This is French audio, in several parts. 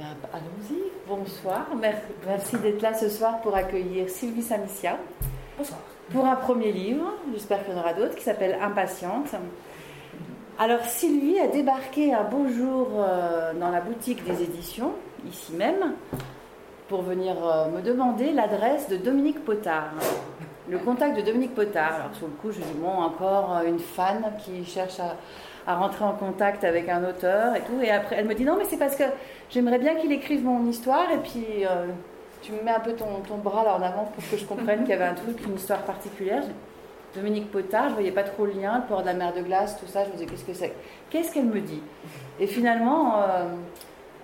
Ben, allons-y, bonsoir. Merci d'être là ce soir pour accueillir Sylvie Samicia. Bonsoir. Pour un premier livre, j'espère qu'il y en aura d'autres, qui s'appelle Impatiente. Alors Sylvie a débarqué un beau jour euh, dans la boutique des éditions, ici même, pour venir euh, me demander l'adresse de Dominique Potard. Le contact de Dominique Potard. Alors sur le coup, je dis bon, encore euh, une fan qui cherche à, à rentrer en contact avec un auteur et tout. Et après, elle me dit non, mais c'est parce que j'aimerais bien qu'il écrive mon histoire et puis euh, tu me mets un peu ton, ton, bras là en avant pour que je comprenne qu'il y avait un truc, une histoire particulière. Dominique Potard, je voyais pas trop le lien, le port de la mer de glace, tout ça. Je me disais qu'est-ce que c'est? Qu'est-ce qu'elle me dit? Et finalement, euh,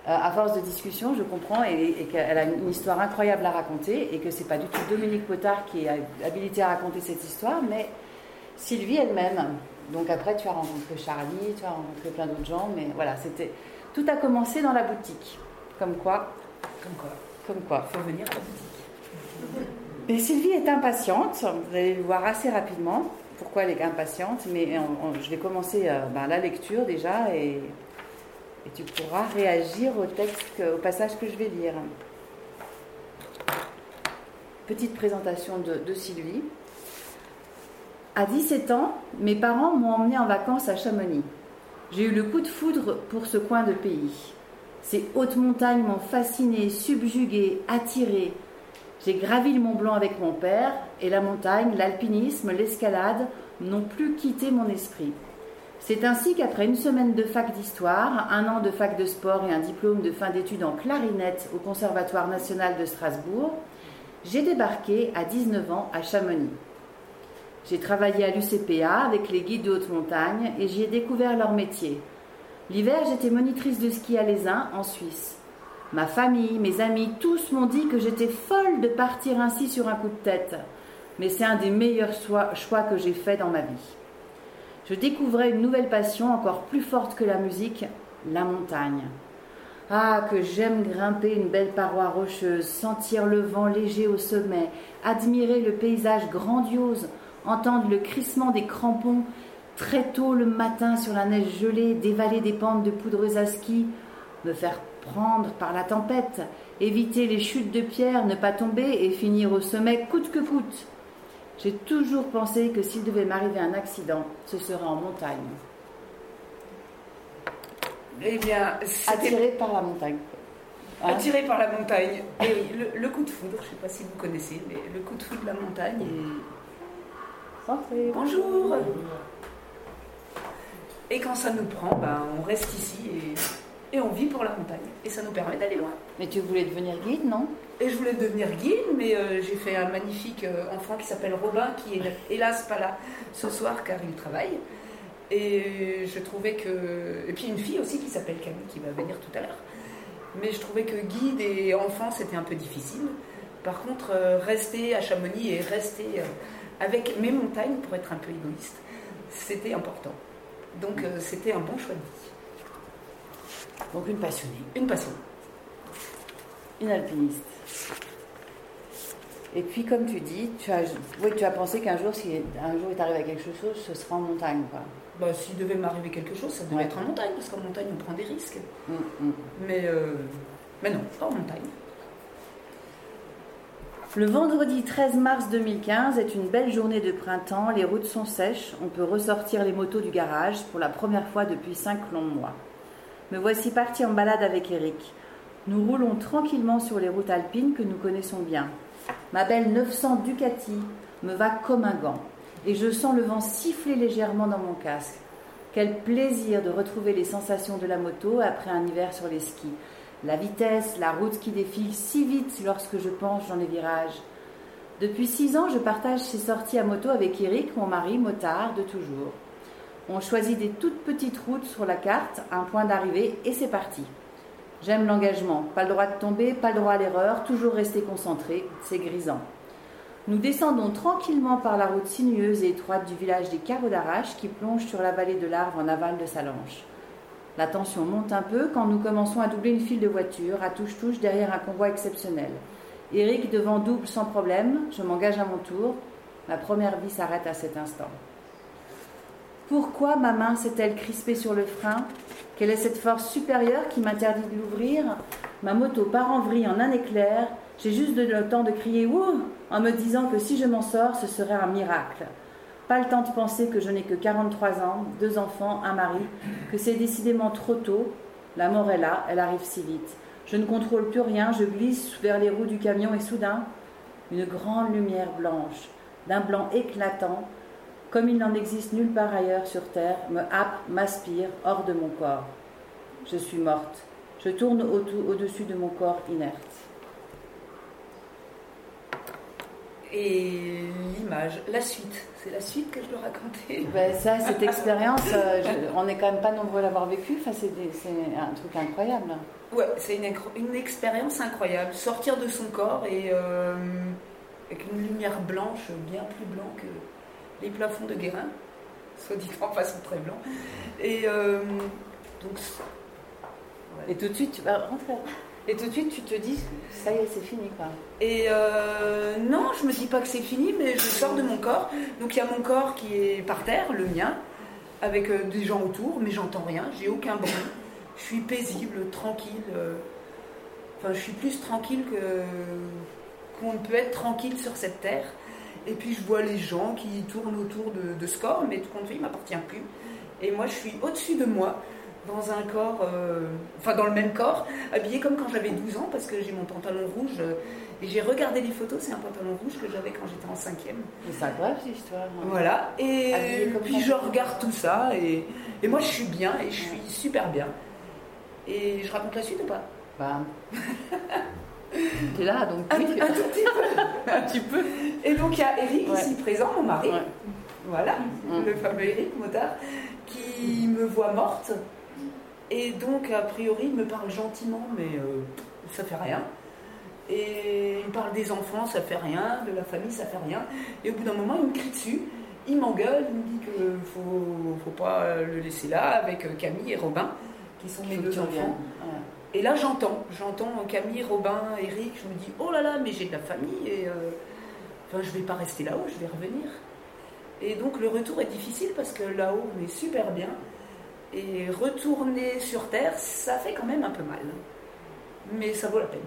à force de discussion, je comprends et, et qu'elle a une histoire incroyable à raconter et que c'est pas du tout Dominique Potard qui est habilité à raconter cette histoire, mais Sylvie elle-même. Donc après, tu as rencontré Charlie, tu as rencontré plein d'autres gens, mais voilà, c'était tout a commencé dans la boutique. Comme quoi Comme quoi Comme quoi Faut venir à la boutique. Mais Sylvie est impatiente. Vous allez le voir assez rapidement. Pourquoi elle est impatiente Mais on, on, je vais commencer euh, ben, la lecture déjà et, et, tu pourras réagir au texte, au passage que je vais lire. Petite présentation de, de Sylvie. À 17 ans, mes parents m'ont emmené en vacances à Chamonix. J'ai eu le coup de foudre pour ce coin de pays. Ces hautes montagnes m'ont fasciné, subjugué, attiré. J'ai gravi le Mont Blanc avec mon père et la montagne, l'alpinisme, l'escalade n'ont plus quitté mon esprit. C'est ainsi qu'après une semaine de fac d'histoire, un an de fac de sport et un diplôme de fin d'études en clarinette au Conservatoire national de Strasbourg, j'ai débarqué à 19 ans à Chamonix. J'ai travaillé à l'UCPA avec les guides de haute montagne et j'y ai découvert leur métier. L'hiver, j'étais monitrice de ski à l'Aisin, en Suisse. Ma famille, mes amis, tous m'ont dit que j'étais folle de partir ainsi sur un coup de tête. Mais c'est un des meilleurs choix que j'ai fait dans ma vie. Je découvrais une nouvelle passion encore plus forte que la musique, la montagne. Ah, que j'aime grimper une belle paroi rocheuse, sentir le vent léger au sommet, admirer le paysage grandiose, entendre le crissement des crampons très tôt le matin sur la neige gelée, dévaler des pentes de poudreuse à ski, me faire prendre par la tempête, éviter les chutes de pierre, ne pas tomber et finir au sommet coûte que coûte. J'ai toujours pensé que s'il devait m'arriver un accident, ce serait en montagne. Eh bien, attiré par la montagne. Hein attiré par la montagne. Et le, le, coup de foudre, je ne sais pas si vous connaissez, mais le coup de foudre de la montagne. Et... Bonjour. Et quand ça nous prend, ben, on reste ici et, et, on vit pour la montagne. Et ça nous permet d'aller loin. Mais tu voulais devenir guide, non? Et je voulais devenir guide, mais euh, j'ai fait un magnifique euh, enfant qui s'appelle Robin, qui est hélas pas là ce soir car il travaille. Et je trouvais que. Et puis une fille aussi qui s'appelle Camille qui va venir tout à l'heure. Mais je trouvais que guide et enfant c'était un peu difficile. Par contre, euh, rester à Chamonix et rester avec mes montagnes pour être un peu égoïste, c'était important. Donc c'était un bon choix de vie. Donc une passionnée. Une passionnée. Une alpiniste. Et puis comme tu dis, tu as, oui, tu as pensé qu'un jour, si un jour il t'arrive à quelque chose, ce sera en montagne. Quoi. Bah, s'il devait m'arriver quelque chose, ça devait ouais. être en montagne, parce qu'en montagne on prend des risques. Mm, mm. Mais, euh, mais non, pas en montagne. Le vendredi 13 mars 2015 est une belle journée de printemps, les routes sont sèches, on peut ressortir les motos du garage pour la première fois depuis cinq longs mois. Me voici parti en balade avec Eric. Nous roulons tranquillement sur les routes alpines que nous connaissons bien. Ma belle 900 Ducati me va comme un gant et je sens le vent siffler légèrement dans mon casque. Quel plaisir de retrouver les sensations de la moto après un hiver sur les skis. La vitesse, la route qui défile si vite lorsque je penche dans les virages. Depuis six ans, je partage ces sorties à moto avec Eric, mon mari, motard de toujours. On choisit des toutes petites routes sur la carte, un point d'arrivée et c'est parti. J'aime l'engagement, pas le droit de tomber, pas le droit à l'erreur, toujours rester concentré, c'est grisant. Nous descendons tranquillement par la route sinueuse et étroite du village des Carreaux d'Arrache qui plonge sur la vallée de l'Arve en aval de Salange. La tension monte un peu quand nous commençons à doubler une file de voitures, à touche-touche derrière un convoi exceptionnel. Eric devant double sans problème, je m'engage à mon tour. Ma première vie s'arrête à cet instant. Pourquoi ma main s'est-elle crispée sur le frein? Quelle est cette force supérieure qui m'interdit de l'ouvrir? Ma moto part en vrille en un éclair. J'ai juste le temps de crier Ouh en me disant que si je m'en sors, ce serait un miracle. Pas le temps de penser que je n'ai que 43 ans, deux enfants, un mari, que c'est décidément trop tôt. La mort est là, elle arrive si vite. Je ne contrôle plus rien, je glisse vers les roues du camion et soudain, une grande lumière blanche, d'un blanc éclatant, comme il n'en existe nulle part ailleurs sur terre, me happe, m'aspire hors de mon corps. Je suis morte. Je tourne au-dessus de mon corps inerte. Et l'image, la suite, c'est la suite que je dois raconter. Ben ça, cette expérience, euh, on n'est quand même pas nombreux à l'avoir vécu. Enfin, c'est un truc incroyable. Ouais, c'est une, une, expérience incroyable. Sortir de son corps et euh, avec une lumière blanche, bien plus blanc que les plafonds de Guérin, soit dit en passant très blanc. Et euh, donc. Et tout de suite, tu vas rentrer. Et tout de suite, tu te dis, ça y est, c'est fini, quoi. Et euh, non, je me dis pas que c'est fini, mais je sors de mon corps. Donc il y a mon corps qui est par terre, le mien, avec euh, des gens autour, mais j'entends rien, j'ai aucun bruit. Je suis paisible, tranquille. Enfin, je suis plus tranquille que qu'on ne peut être tranquille sur cette terre. Et puis je vois les gens qui tournent autour de, ce corps, mais tout compte fait, il ne m'appartient plus. Et moi, je suis au-dessus de moi, dans un corps, euh, enfin dans le même corps, habillé comme quand j'avais 12 ans, parce que j'ai mon pantalon rouge. Euh, et j'ai regardé les photos, c'est un pantalon rouge que j'avais quand j'étais en cinquième. C'est grave cette histoire. Hein. Voilà. Et puis je regarde tout ça, et, et, moi je suis bien, et je suis super bien. Et je raconte la suite ou pas? Bah. Tu es là, donc un, petit peu. un petit peu. Et donc il y a Eric ici présent, mon mari. Voilà, le fameux Eric Motard, qui me voit morte. Et donc, a priori, il me parle gentiment, mais euh, ça fait rien. Et il parle des enfants, ça fait rien, de la famille, ça fait rien. Et au bout d'un moment, il me crie dessus, il m'engueule, il me dit qu'il ne faut, faut, pas le laisser là avec Camille et Robin, qui sont mes deux enfants. Et là, j'entends, j'entends Camille, Robin, Eric, je me dis, oh là là, mais j'ai de la famille et euh, enfin, je vais pas rester là-haut, je vais revenir. Et donc le retour est difficile parce que là-haut, on est super bien. Et retourner sur Terre, ça fait quand même un peu mal. Mais ça vaut la peine.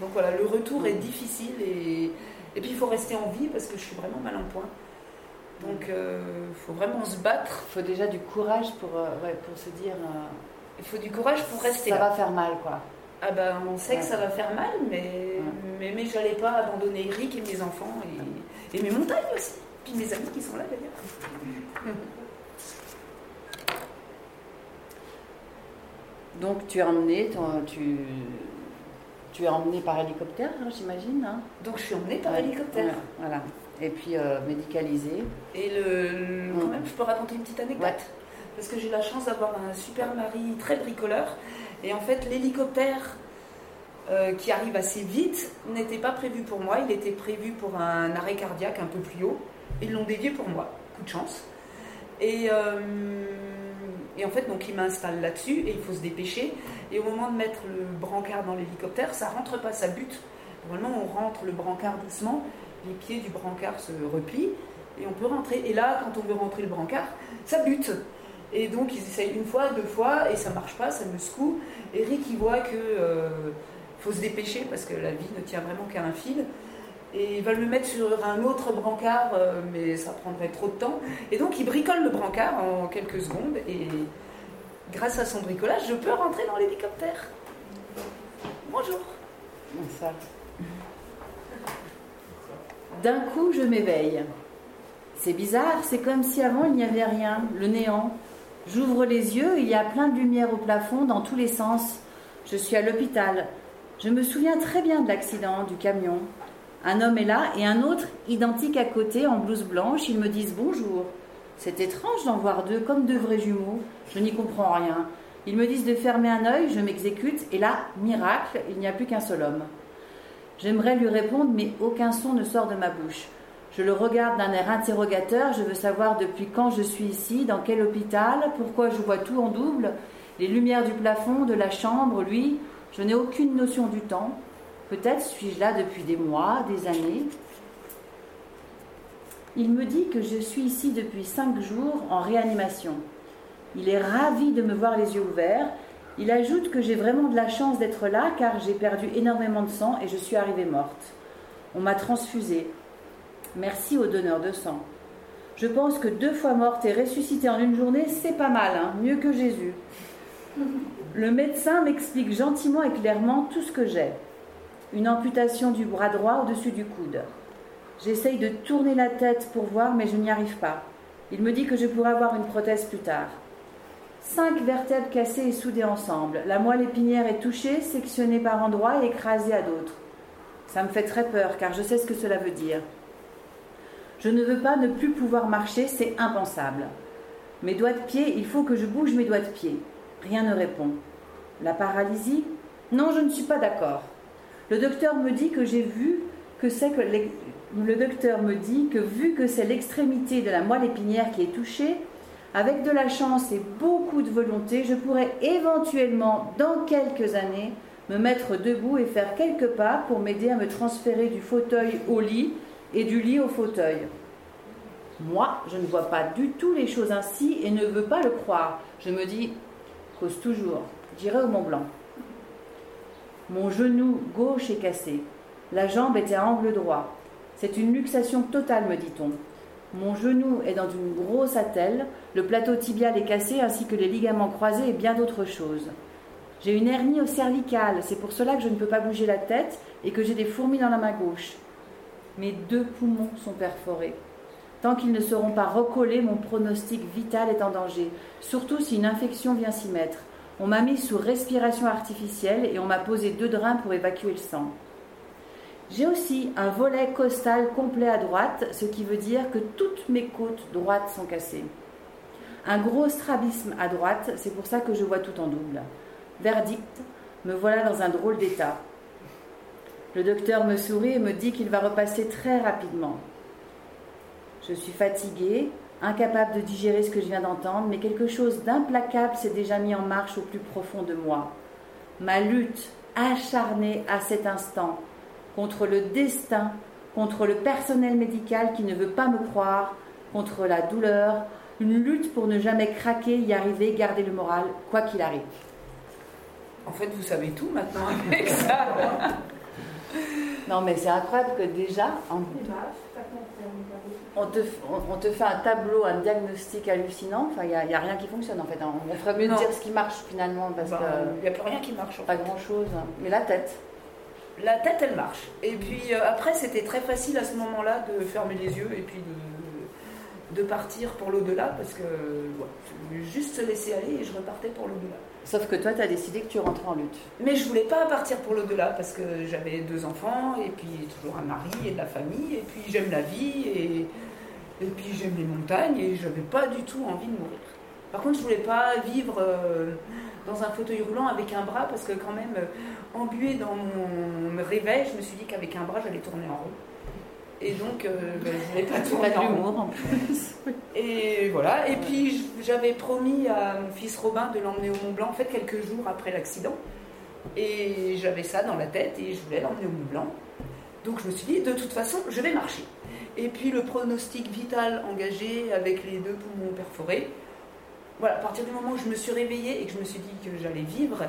Donc voilà, le retour est difficile et, et puis il faut rester en vie parce que je suis vraiment mal en point. Donc il euh, faut vraiment se battre. Il faut déjà du courage pour, euh, pour se dire il faut du courage pour rester ça là. va faire mal, quoi. Ah ben, on sait que ça va faire mal, mais, mais, mais j'allais pas abandonner Eric et mes enfants et, et, mes montagnes aussi. Puis mes amis qui sont là d'ailleurs. Donc tu es emmené, tu, tu es emmené par hélicoptère, hein, j'imagine. Hein? Donc je suis emmenée par hélicoptère. voilà. Et puis euh, médicalisé. Et le, quand même, je peux raconter une petite anecdote? Parce que j'ai la chance d'avoir un super mari très bricoleur. Et en fait, l'hélicoptère euh, qui arrive assez vite n'était pas prévu pour moi. Il était prévu pour un arrêt cardiaque un peu plus haut. Ils l'ont dévié pour moi. Coup de chance. Et, euh, en fait, donc, il m'installe là-dessus et il faut se dépêcher. Et au moment de mettre le brancard dans l'hélicoptère, ça rentre pas, ça bute. Normalement, on rentre le brancard doucement, les pieds du brancard se replient et on peut rentrer. Et là, quand on veut rentrer le brancard, ça bute. Et donc ils essayent une fois, deux fois, et ça marche pas, ça me secoue. Eric, il voit que euh, faut se dépêcher parce que la vie ne tient vraiment qu'à un fil. Et il va le mettre sur un autre brancard, euh, mais ça prendrait trop de temps. Et donc il bricole le brancard en quelques secondes, et grâce à son bricolage, je peux rentrer dans l'hélicoptère. Bonjour. Bonsoir. D'un coup, je m'éveille. C'est bizarre, c'est comme si avant il n'y avait rien, le néant. J'ouvre les yeux, il y a plein de lumière au plafond dans tous les sens. Je suis à l'hôpital. Je me souviens très bien de l'accident du camion. Un homme est là et un autre, identique à côté, en blouse blanche. Ils me disent bonjour. C'est étrange d'en voir deux comme deux vrais jumeaux. Je n'y comprends rien. Ils me disent de fermer un œil, je m'exécute, et là, miracle, il n'y a plus qu'un seul homme. J'aimerais lui répondre, mais aucun son ne sort de ma bouche. Je le regarde d'un air interrogateur, je veux savoir depuis quand je suis ici, dans quel hôpital, pourquoi je vois tout en double, les lumières du plafond, de la chambre, lui, je n'ai aucune notion du temps. Peut-être suis-je là depuis des mois, des années. Il me dit que je suis ici depuis cinq jours en réanimation. Il est ravi de me voir les yeux ouverts Il ajoute que j'ai vraiment de la chance d'être là car j'ai perdu énormément de sang et je suis arrivée morte. On m'a transfusée. Merci aux donneurs de sang. Je pense que deux fois morte et ressuscitée en une journée, c'est pas mal, hein, mieux que Jésus. Le médecin m'explique gentiment et clairement tout ce que j'ai. Une amputation du bras droit au-dessus du coude. J'essaye de tourner la tête pour voir, mais je n'y arrive pas. Il me dit que je pourrais avoir une prothèse plus tard. Cinq vertèbres cassées et soudées ensemble. La moelle épinière est touchée, sectionnée par endroits et écrasée à d'autres. Ça me fait très peur car je sais ce que cela veut dire. Je ne veux pas ne plus pouvoir marcher, c'est impensable. Mes doigts de pied, il faut que je bouge mes doigts de pied. Rien ne répond. La paralysie? Non, je ne suis pas d'accord. Le docteur me dit que j'ai vu que c'est le docteur me dit que vu que c'est l'extrémité de la moelle épinière qui est touchée, avec de la chance et beaucoup de volonté, je pourrais éventuellement, dans quelques années, me mettre debout et faire quelques pas pour m'aider à me transférer du fauteuil au lit et du lit au fauteuil. Moi, je ne vois pas du tout les choses ainsi et ne veux pas le croire. Je me dis, cause toujours, j'irai au Mont Blanc. Mon genou gauche est cassé. La jambe était à angle droit. C'est une luxation totale, me dit-on. Mon genou est dans une grosse attelle, le plateau tibial est cassé ainsi que les ligaments croisés et bien d'autres choses. J'ai une hernie au cervical, c'est pour cela que je ne peux pas bouger la tête et que j'ai des fourmis dans la main gauche. Mes deux poumons sont perforés. Tant qu'ils ne seront pas recollés, mon pronostic vital est en danger, surtout si une infection vient s'y mettre. On m'a mis sous respiration artificielle et on m'a posé deux drains pour évacuer le sang. J'ai aussi un volet costal complet à droite, ce qui veut dire que toutes mes côtes droites sont cassées. Un gros strabisme à droite, c'est pour ça que je vois tout en double. Verdict, me voilà dans un drôle d'état. Le docteur me sourit et me dit qu'il va repasser très rapidement. Je suis fatiguée, incapable de digérer ce que je viens d'entendre, mais quelque chose d'implacable s'est déjà mis en marche au plus profond de moi. Ma lutte acharnée à cet instant contre le destin, contre le personnel médical qui ne veut pas me croire, contre la douleur, une lutte pour ne jamais craquer, y arriver, garder le moral, quoi qu'il arrive. En fait, vous savez tout maintenant avec ça. Non, mais c'est incroyable que déjà, on, te, on, te, fait un tableau, un diagnostic hallucinant. Enfin, il n'y a, rien qui fonctionne en fait. Hein. On ferait mieux de dire ce qui marche finalement parce bah, Il n'y a plus rien qui marche. pas grand chose. Mais la tête la tête, elle marche. Et puis euh, après, c'était très facile à ce moment-là de fermer les yeux et puis de, de partir pour l'au-delà parce que juste se laisser aller et je repartais pour l'au-delà. Sauf que toi, tu as décidé que tu rentrais en lutte. Mais je voulais pas partir pour l'au-delà parce que j'avais deux enfants et puis toujours un mari et de la famille et puis j'aime la vie et, et puis j'aime les montagnes et je n'avais pas du tout envie de mourir. Par contre, je voulais pas vivre euh, dans un fauteuil roulant avec un bras parce que quand même, euh, embué dans mon réveil, je me suis dit qu'avec un bras, j'allais tourner en rond. Et donc, euh, ben, je voulais pas tourner en rond. en plus. Et voilà. Et puis, j'avais promis à mon fils Robin de l'emmener au Mont Blanc, en fait, quelques jours après l'accident. Et j'avais ça dans la tête et je voulais l'emmener au Mont Blanc. Donc, je me suis dit, de toute façon, je vais marcher. Et puis, le pronostic vital engagé avec les deux poumons perforés, voilà, à partir du moment où je me suis réveillée et que je me suis dit que j'allais vivre,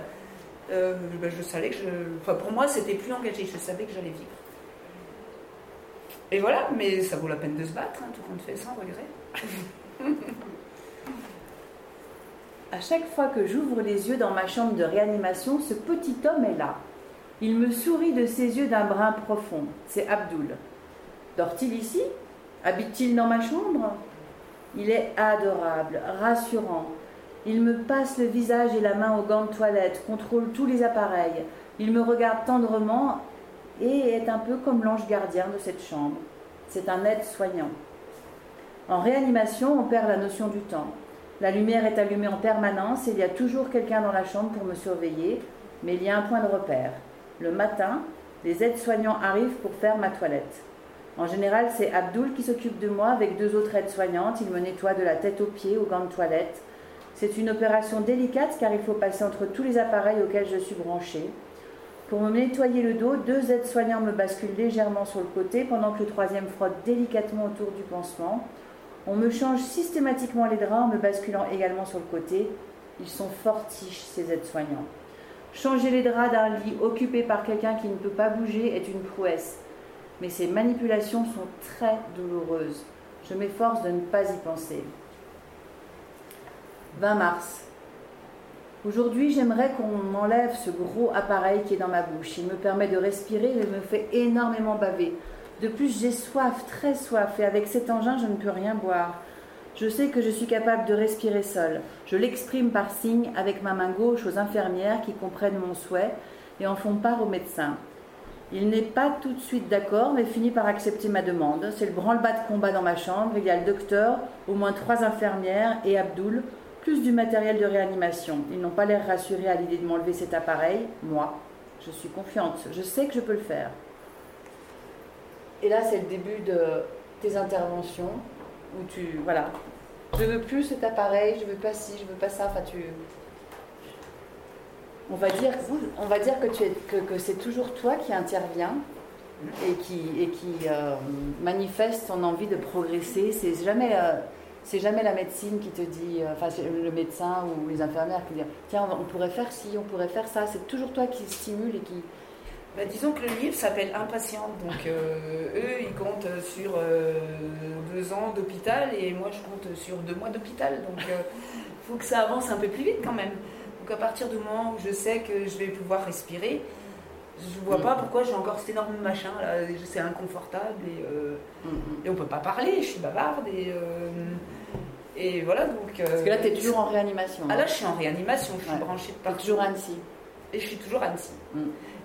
euh, ben, je savais que je. Enfin, pour moi, c'était plus engagé, je savais que j'allais vivre. Et voilà, mais ça vaut la peine de se battre, hein, tout compte fait sans regret. à chaque fois que j'ouvre les yeux dans ma chambre de réanimation, ce petit homme est là. Il me sourit de ses yeux d'un brin profond. C'est Abdoul. Dort-il ici? Habite-t-il dans ma chambre? Il est adorable, rassurant. Il me passe le visage et la main aux gants de toilette, contrôle tous les appareils. Il me regarde tendrement et est un peu comme l'ange gardien de cette chambre. C'est un aide-soignant. En réanimation, on perd la notion du temps. La lumière est allumée en permanence et il y a toujours quelqu'un dans la chambre pour me surveiller, mais il y a un point de repère. Le matin, les aides-soignants arrivent pour faire ma toilette. En général, c'est Abdul qui s'occupe de moi avec deux autres aides-soignantes. Il me nettoie de la tête aux pieds, aux gants de toilette. C'est une opération délicate car il faut passer entre tous les appareils auxquels je suis branchée. Pour me nettoyer le dos, deux aides-soignants me basculent légèrement sur le côté pendant que le troisième frotte délicatement autour du pansement. On me change systématiquement les draps en me basculant également sur le côté. Ils sont fortiches, ces aides-soignants. Changer les draps d'un lit occupé par quelqu'un qui ne peut pas bouger est une prouesse. Mais ces manipulations sont très douloureuses. Je m'efforce de ne pas y penser. 20 mars. Aujourd'hui, j'aimerais qu'on m'enlève ce gros appareil qui est dans ma bouche. Il me permet de respirer et me fait énormément baver. De plus, j'ai soif, très soif, et avec cet engin, je ne peux rien boire. Je sais que je suis capable de respirer seule. Je l'exprime par signe avec ma main gauche aux infirmières qui comprennent mon souhait et en font part au médecin. Il n'est pas tout de suite d'accord, mais finit par accepter ma demande. C'est le branle-bas de combat dans ma chambre. Il y a le docteur, au moins trois infirmières et Abdoul, plus du matériel de réanimation. Ils n'ont pas l'air rassurés à l'idée de m'enlever cet appareil. Moi, je suis confiante. Je sais que je peux le faire. Et là, c'est le début de tes interventions où tu. Voilà. Je veux plus cet appareil, je veux pas ci, je veux pas ça. Enfin, tu. On va dire, on va dire que, tu es, que, c'est toujours toi qui interviens et qui, et qui euh, manifeste ton envie de progresser. C'est jamais, euh, c'est jamais la médecine qui te dit, euh, enfin le médecin ou les infirmières qui disent tiens on, pourrait faire ci, on pourrait faire ça. C'est toujours toi qui stimule et qui, bah, disons que le livre s'appelle Impatiente, donc euh, eux ils comptent sur euh, deux ans d'hôpital et moi je compte sur deux mois d'hôpital, donc il euh, faut que ça avance un peu plus vite quand même. Donc à partir du moment où je sais que je vais pouvoir respirer, je vois pas pourquoi j'ai encore cet énorme machin là, c'est inconfortable et, et on peut pas parler, je suis bavarde et. et voilà donc. Parce que là, tu es toujours en réanimation. Ah là, je suis en réanimation, je suis branchée de partout. toujours Annecy. Et je suis toujours Annecy. Mm.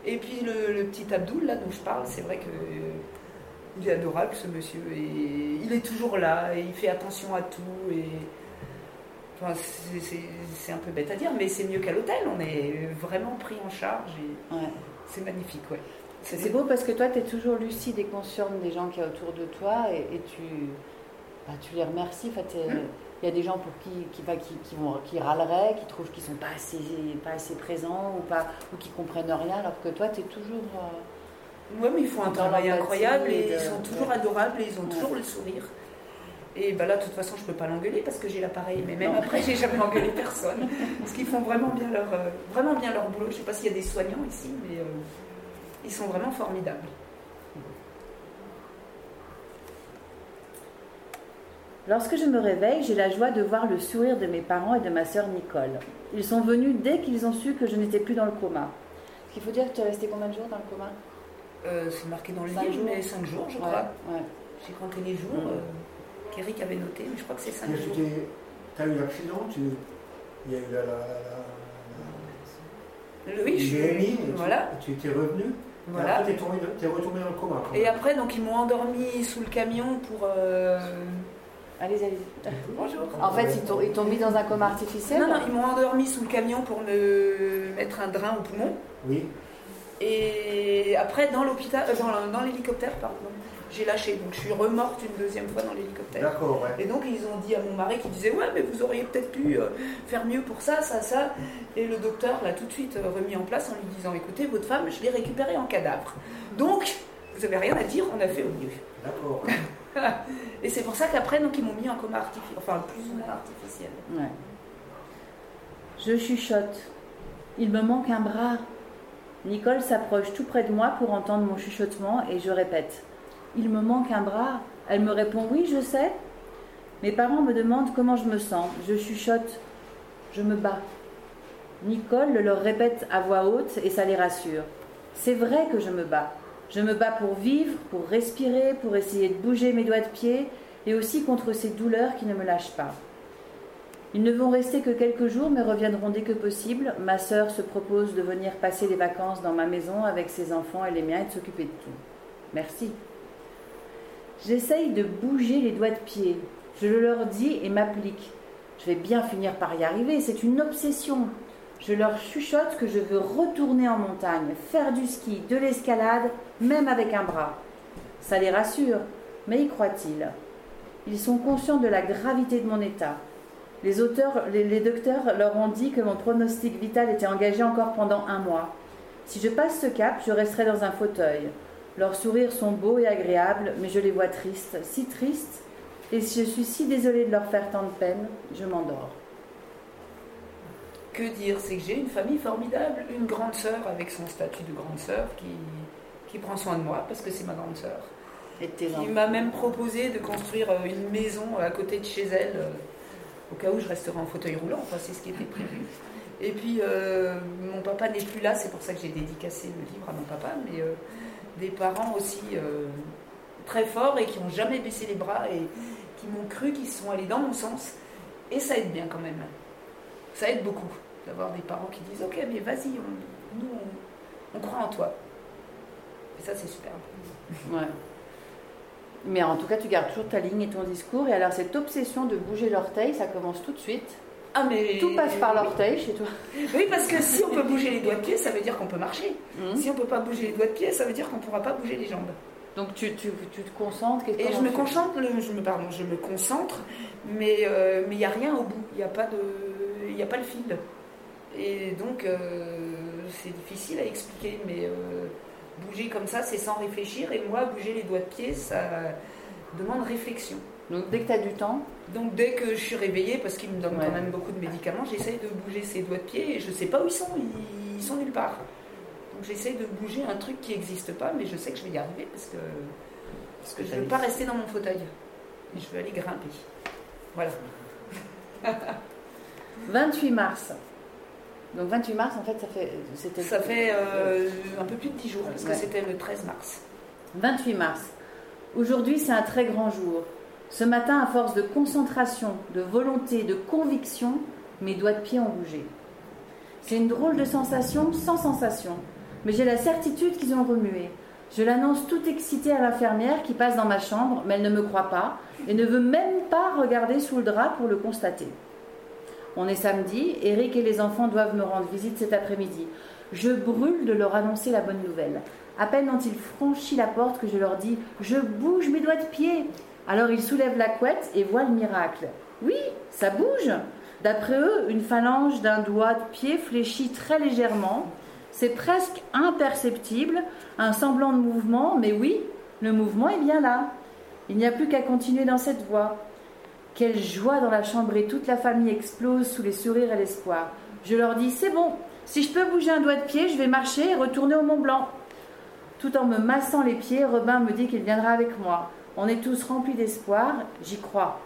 Et puis le, petit Abdoul, là, dont je parle, c'est vrai que il est adorable ce monsieur. Et il est toujours là, et il fait attention à tout. Et... Enfin, c'est un peu bête à dire, mais c'est mieux qu'à l'hôtel. On est vraiment pris en charge. Et C'est magnifique, ouais. C'est beau parce que toi, tu es toujours lucide et consciente des gens qui y a autour de toi et, tu, bah, tu les remercies. Enfin, il y a des gens pour qui, qui, qui, qui, vont, qui râleraient, qui trouvent qu'ils ne sont pas assez, pas assez présents ou, pas, ou qui comprennent rien, alors que toi, tu es toujours. Euh, oui, mais ils font un travail incroyable et, ils sont toujours adorables et ils ont toujours le sourire. Et bah là, de toute façon, je ne peux pas l'engueuler parce que j'ai l'appareil, mais même après, j'ai jamais engueulé personne. parce qu'ils font vraiment bien leur, euh, vraiment bien leur boulot. Je ne sais pas s'il y a des soignants ici, mais euh, ils sont vraiment formidables. Lorsque je me réveille, j'ai la joie de voir le sourire de mes parents et de ma sœur Nicole. Ils sont venus dès qu'ils ont su que je n'étais plus dans le coma. Ce qu'il faut dire que tu es resté combien de jours dans le coma? Euh, C'est marqué dans le livre, mais 5 jours, je crois. J'ai compté les jours mm. qu'Eric avait noté, mais je crois que c'est 5 jours. Tu as eu l'accident tu... Il y a eu la. la, Oui, je suis. Voilà. Tu étais revenu voilà. Et après, tu es, retourné dans le coma. Et après, donc, ils m'ont endormi sous le camion pour. Euh, Allez, allez. Bonjour. En fait, ils t'ont mis dans un coma artificiel Non, non, ils m'ont endormi sous le camion pour me mettre un drain au poumon. Oui. Et après, dans l'hôpital, euh, dans, l'hélicoptère, pardon, j'ai lâché. Donc, je suis remorte une deuxième fois dans l'hélicoptère. D'accord, ouais. Et donc, ils ont dit à mon mari qui disait Ouais, mais vous auriez peut-être pu euh, faire mieux pour ça, ça, ça. Et le docteur l'a tout de suite euh, remis en place en lui disant Écoutez, votre femme, je l'ai récupérée en cadavre. Donc, vous n'avez rien à dire, on a fait au mieux. D'accord. Et c'est pour ça qu'après, donc, ils m'ont mis en coma artificiel, enfin plus ou moins artificiel. Je chuchote. Il me manque un bras. Nicole s'approche tout près de moi pour entendre mon chuchotement et je répète. Il me manque un bras. Elle me répond oui, je sais. Mes parents me demandent comment je me sens. Je chuchote. Je me bats. Nicole le leur répète à voix haute et ça les rassure. C'est vrai que je me bats. Je me bats pour vivre, pour respirer, pour essayer de bouger mes doigts de pied et aussi contre ces douleurs qui ne me lâchent pas. Ils ne vont rester que quelques jours mais reviendront dès que possible. Ma sœur se propose de venir passer les vacances dans ma maison avec ses enfants et les miens et de s'occuper de tout. Merci. J'essaye de bouger les doigts de pied. Je le leur dis et m'applique. Je vais bien finir par y arriver, c'est une obsession. Je leur chuchote que je veux retourner en montagne, faire du ski, de l'escalade, même avec un bras. Ça les rassure, mais y croient-ils? Ils sont conscients de la gravité de mon état. Les, auteurs, les, docteurs leur ont dit que mon pronostic vital était engagé encore pendant un mois. Si je passe ce cap, je resterai dans un fauteuil. Leurs sourires sont beaux et agréables, mais je les vois tristes, si tristes, et je suis si désolée de leur faire tant de peine, je m'endors. que dire C'est que j'ai une famille formidable, une grande sœur avec son statut de grande sœur qui, qui prend soin de moi parce que c'est ma grande sœur. Enfants. m'a même proposé de construire euh, une maison à côté de chez elle, euh, au cas où je resterai en fauteuil roulant, enfin c'est ce qui était prévu. Et puis euh, mon papa n'est plus là, c'est pour ça que j'ai dédicacé le livre à mon papa, mais euh, des parents aussi euh, très forts et qui n'ont jamais baissé les bras et qui m'ont cru, qui sont allés dans mon sens. Et ça aide bien quand même. Ça aide beaucoup d'avoir des parents qui disent Ok, mais vas-y, on- nous on, croit en toi. Et ça c'est super. Ouais. Mais en tout cas, tu gardes toujours ta ligne et ton discours. Et alors, cette obsession de bouger l'orteil, ça commence tout de suite. Ah mais Tout passe par l'orteil chez toi. Oui, parce que si on peut bouger les doigts de pied, ça veut dire qu'on peut marcher. Mhm. Si on peut pas bouger les doigts de pied, ça veut dire qu'on pourra pas bouger les jambes. Donc, tu, tu, tu te concentres. Et je me concentre, je me pardon, je me concentre, mais euh, mais il y a rien au bout. Il n'y a pas de, il y a pas le fil. Et donc euh, c'est difficile à expliquer, mais euh, bouger comme ça, c'est sans réfléchir. Et moi, bouger les doigts de pied, ça demande réflexion. Donc, dès que tu as du temps, Donc dès que je suis réveillée, parce qu'il me donne Ouais. quand même beaucoup de médicaments, j'essaye de bouger ses doigts de pied et je sais pas où ils sont, ils, sont nulle part. Donc j'essaye de bouger un truc qui n'existe pas, mais je sais que je vais y arriver parce que, parce que je ne veux pas rester dans mon fauteuil. Je veux aller grimper. Voilà. 28 mars. Donc, 28 mars, en fait, ça fait. C'était Ça fait euh, un peu plus de 10 jours, parce Ouais. que c'était le 13 mars. 28 mars. Aujourd'hui, c'est un très grand jour. Ce matin, à force de concentration, de volonté, de conviction, mes doigts de pied ont bougé. C'est une drôle de sensation sans sensation, mais j'ai la certitude qu'ils ont remué. Je l'annonce tout excitée à l'infirmière qui passe dans ma chambre, mais elle ne me croit pas et ne veut même pas regarder sous le drap pour le constater. On est samedi, Eric et les enfants doivent me rendre visite cet après-midi. Je brûle de leur annoncer la bonne nouvelle. À peine ont-ils franchi la porte que je leur dis Je bouge mes doigts de pied. Alors ils soulèvent la couette et voient le miracle. Oui, ça bouge. D'après eux, une phalange d'un doigt de pied fléchit très légèrement. C'est presque imperceptible, un semblant de mouvement, mais oui, le mouvement est bien là. Il n'y a plus qu'à continuer dans cette voie. Quelle joie dans la chambre et toute la famille explose sous les sourires et l'espoir. Je leur dis C'est bon, si je peux bouger un doigt de pied, je vais marcher et retourner au Mont Blanc. Tout en me massant les pieds, Robin me dit qu'il viendra avec moi. On est tous remplis d'espoir, j'y crois.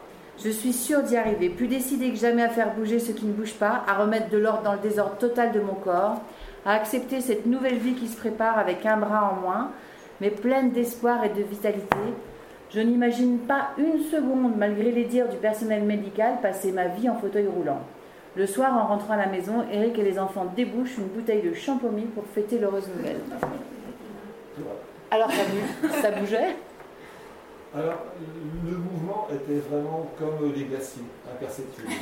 Je suis sûre d'y arriver, plus décidée que jamais à faire bouger ce qui ne bouge pas, à remettre de l'ordre dans le désordre total de mon corps, à accepter cette nouvelle vie qui se prépare avec un bras en moins, mais pleine d'espoir et de vitalité. Je n'imagine pas une seconde, malgré les dires du personnel médical, passer ma vie en fauteuil roulant. Le soir, en rentrant à la maison, Eric et les enfants débouchent une bouteille de champomy pour fêter l'heureuse nouvelle. Alors, ça, bouge- ça bougeait? Alors, le mouvement était vraiment comme les glaciers, imperceptible.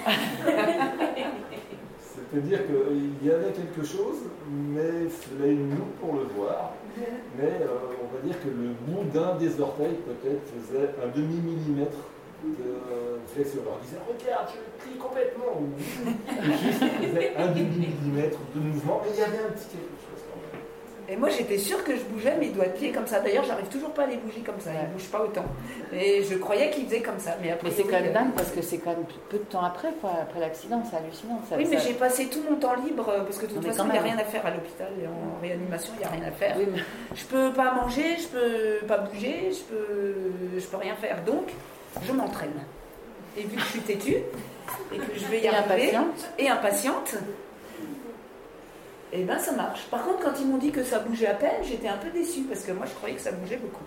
C'est-à-dire qu'il y avait quelque chose, mais il fallait une loupe pour le voir. Mais euh, on va dire que le bout d'un des orteils, peut-être, faisait un demi-millimètre de flexion. Alors, on disait, regarde, je plie complètement. Juste, il faisait un demi-millimètre de mouvement, mais il y avait un petit quelque chose quand même. Et moi, j'étais sûre que je bougeais mes doigts de pied comme ça. D'ailleurs, j'arrive toujours pas à les bouger comme ça. Ils ne bougent pas autant. Et je croyais qu'ils faisaient comme ça. Mais, après, Mais c'est quand même dingue parce que c'est quand même peu de temps après, quoi, après l'accident, c'est hallucinant. Ça, Oui, mais ça- j'ai passé tout mon temps libre euh, parce que de toute façon, il n'y a rien à faire à l'hôpital. et En réanimation, il n'y a rien à faire. Oui, mais- Je peux pas manger, je peux pas bouger, je peux, je peux rien faire. Donc, je m'entraîne. Et vu que je suis têtue et que je vais y Et arriver impatiente. et impatiente, et ben ça marche. Par contre, quand ils m'ont dit que ça bougeait à peine, j'étais un peu déçue parce que moi, je croyais que ça bougeait beaucoup.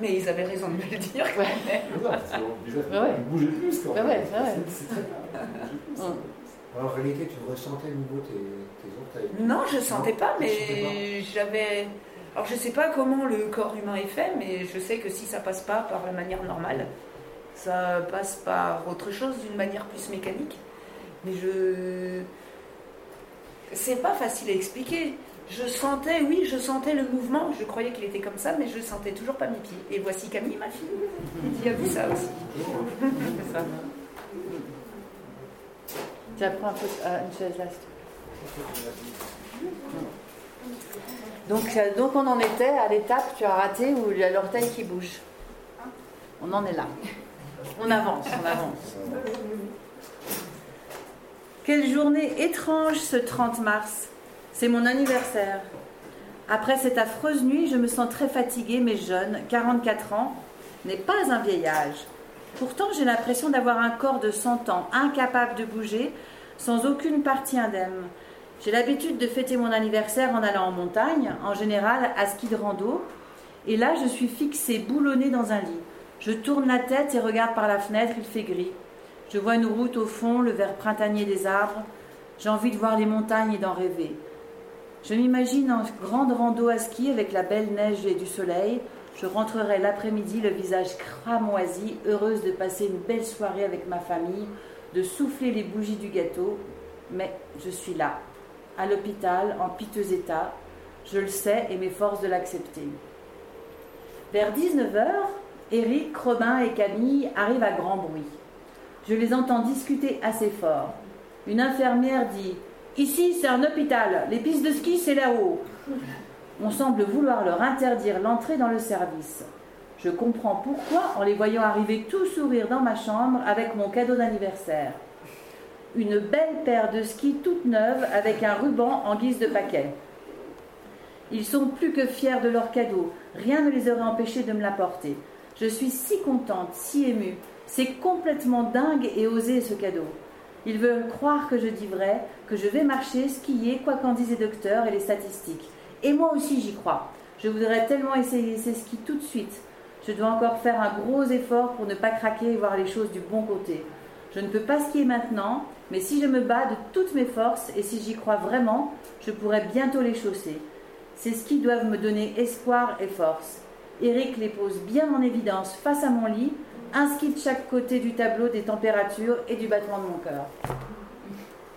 Mais ils avaient raison de me le dire. quand même. Disait, Ouais, bouger plus quand même. ouais, ouais, ouais. C'est- très bien. Hum. Alors, en réalité, tu ressentais au niveau de tes, tes orteils? Non, je sentais pas, mais j'avais. Alors je sais pas comment le corps humain est fait, mais je sais que si ça passe pas par la manière normale, ça passe par autre chose d'une manière plus mécanique. Mais je. C'est pas facile à expliquer. Je sentais, oui, je sentais le mouvement. Je croyais qu'il était comme ça, mais je sentais toujours pas mes pieds. Et voici Camille, ma fille, qui a vu ça aussi. Ça. Tiens, prends un peu, euh, une chaise là. Donc, euh, donc on en était à l'étape, tu as raté, où il y a l'orteil qui bouge. On en est là. On avance, on avance. Quelle journée étrange ce 30 mars. C'est mon anniversaire. Après cette affreuse nuit, je me sens très fatiguée, mais jeune, 44 ans, n'est pas un vieil âge. Pourtant, j'ai l'impression d'avoir un corps de 100 ans, incapable de bouger, sans aucune partie indemne. J'ai l'habitude de fêter mon anniversaire en allant en montagne, en général à ski de rando, et là je suis fixée, boulonnée dans un lit. Je tourne la tête et regarde par la fenêtre, il fait gris. Je vois une route au fond, le vert printanier des arbres. J'ai envie de voir les montagnes et d'en rêver. Je m'imagine en grande rando à ski avec la belle neige et du soleil. Je rentrerai l'après-midi, le visage cramoisi, heureuse de passer une belle soirée avec ma famille, de souffler les bougies du gâteau. Mais je suis là, à l'hôpital, en piteux état. Je le sais et m'efforce de l'accepter. Vers 19h, Eric, Robin et Camille arrivent à grand bruit. Je les entends discuter assez fort. Une infirmière dit Ici, c'est un hôpital, les pistes de ski, c'est là-haut. On semble vouloir leur interdire l'entrée dans le service. Je comprends pourquoi en les voyant arriver tout sourire dans ma chambre avec mon cadeau d'anniversaire. Une belle paire de skis toute neuve avec un ruban en guise de paquet. Ils sont plus que fiers de leur cadeau. Rien ne les aurait empêchés de me l'apporter. Je suis si contente, si émue. C'est complètement dingue et osé ce cadeau. Ils veulent croire que je dis vrai, que je vais marcher, skier, quoi qu'en disent les docteurs et les statistiques. Et moi aussi j'y crois. Je voudrais tellement essayer ces skis tout de suite. Je dois encore faire un gros effort pour ne pas craquer et voir les choses du bon côté. Je ne peux pas skier maintenant, mais si je me bats de toutes mes forces et si j'y crois vraiment, je pourrai bientôt les chausser. Ces skis doivent me donner espoir et force. Eric les pose bien en évidence face à mon lit, ski de chaque côté du tableau des températures et du battement de mon cœur.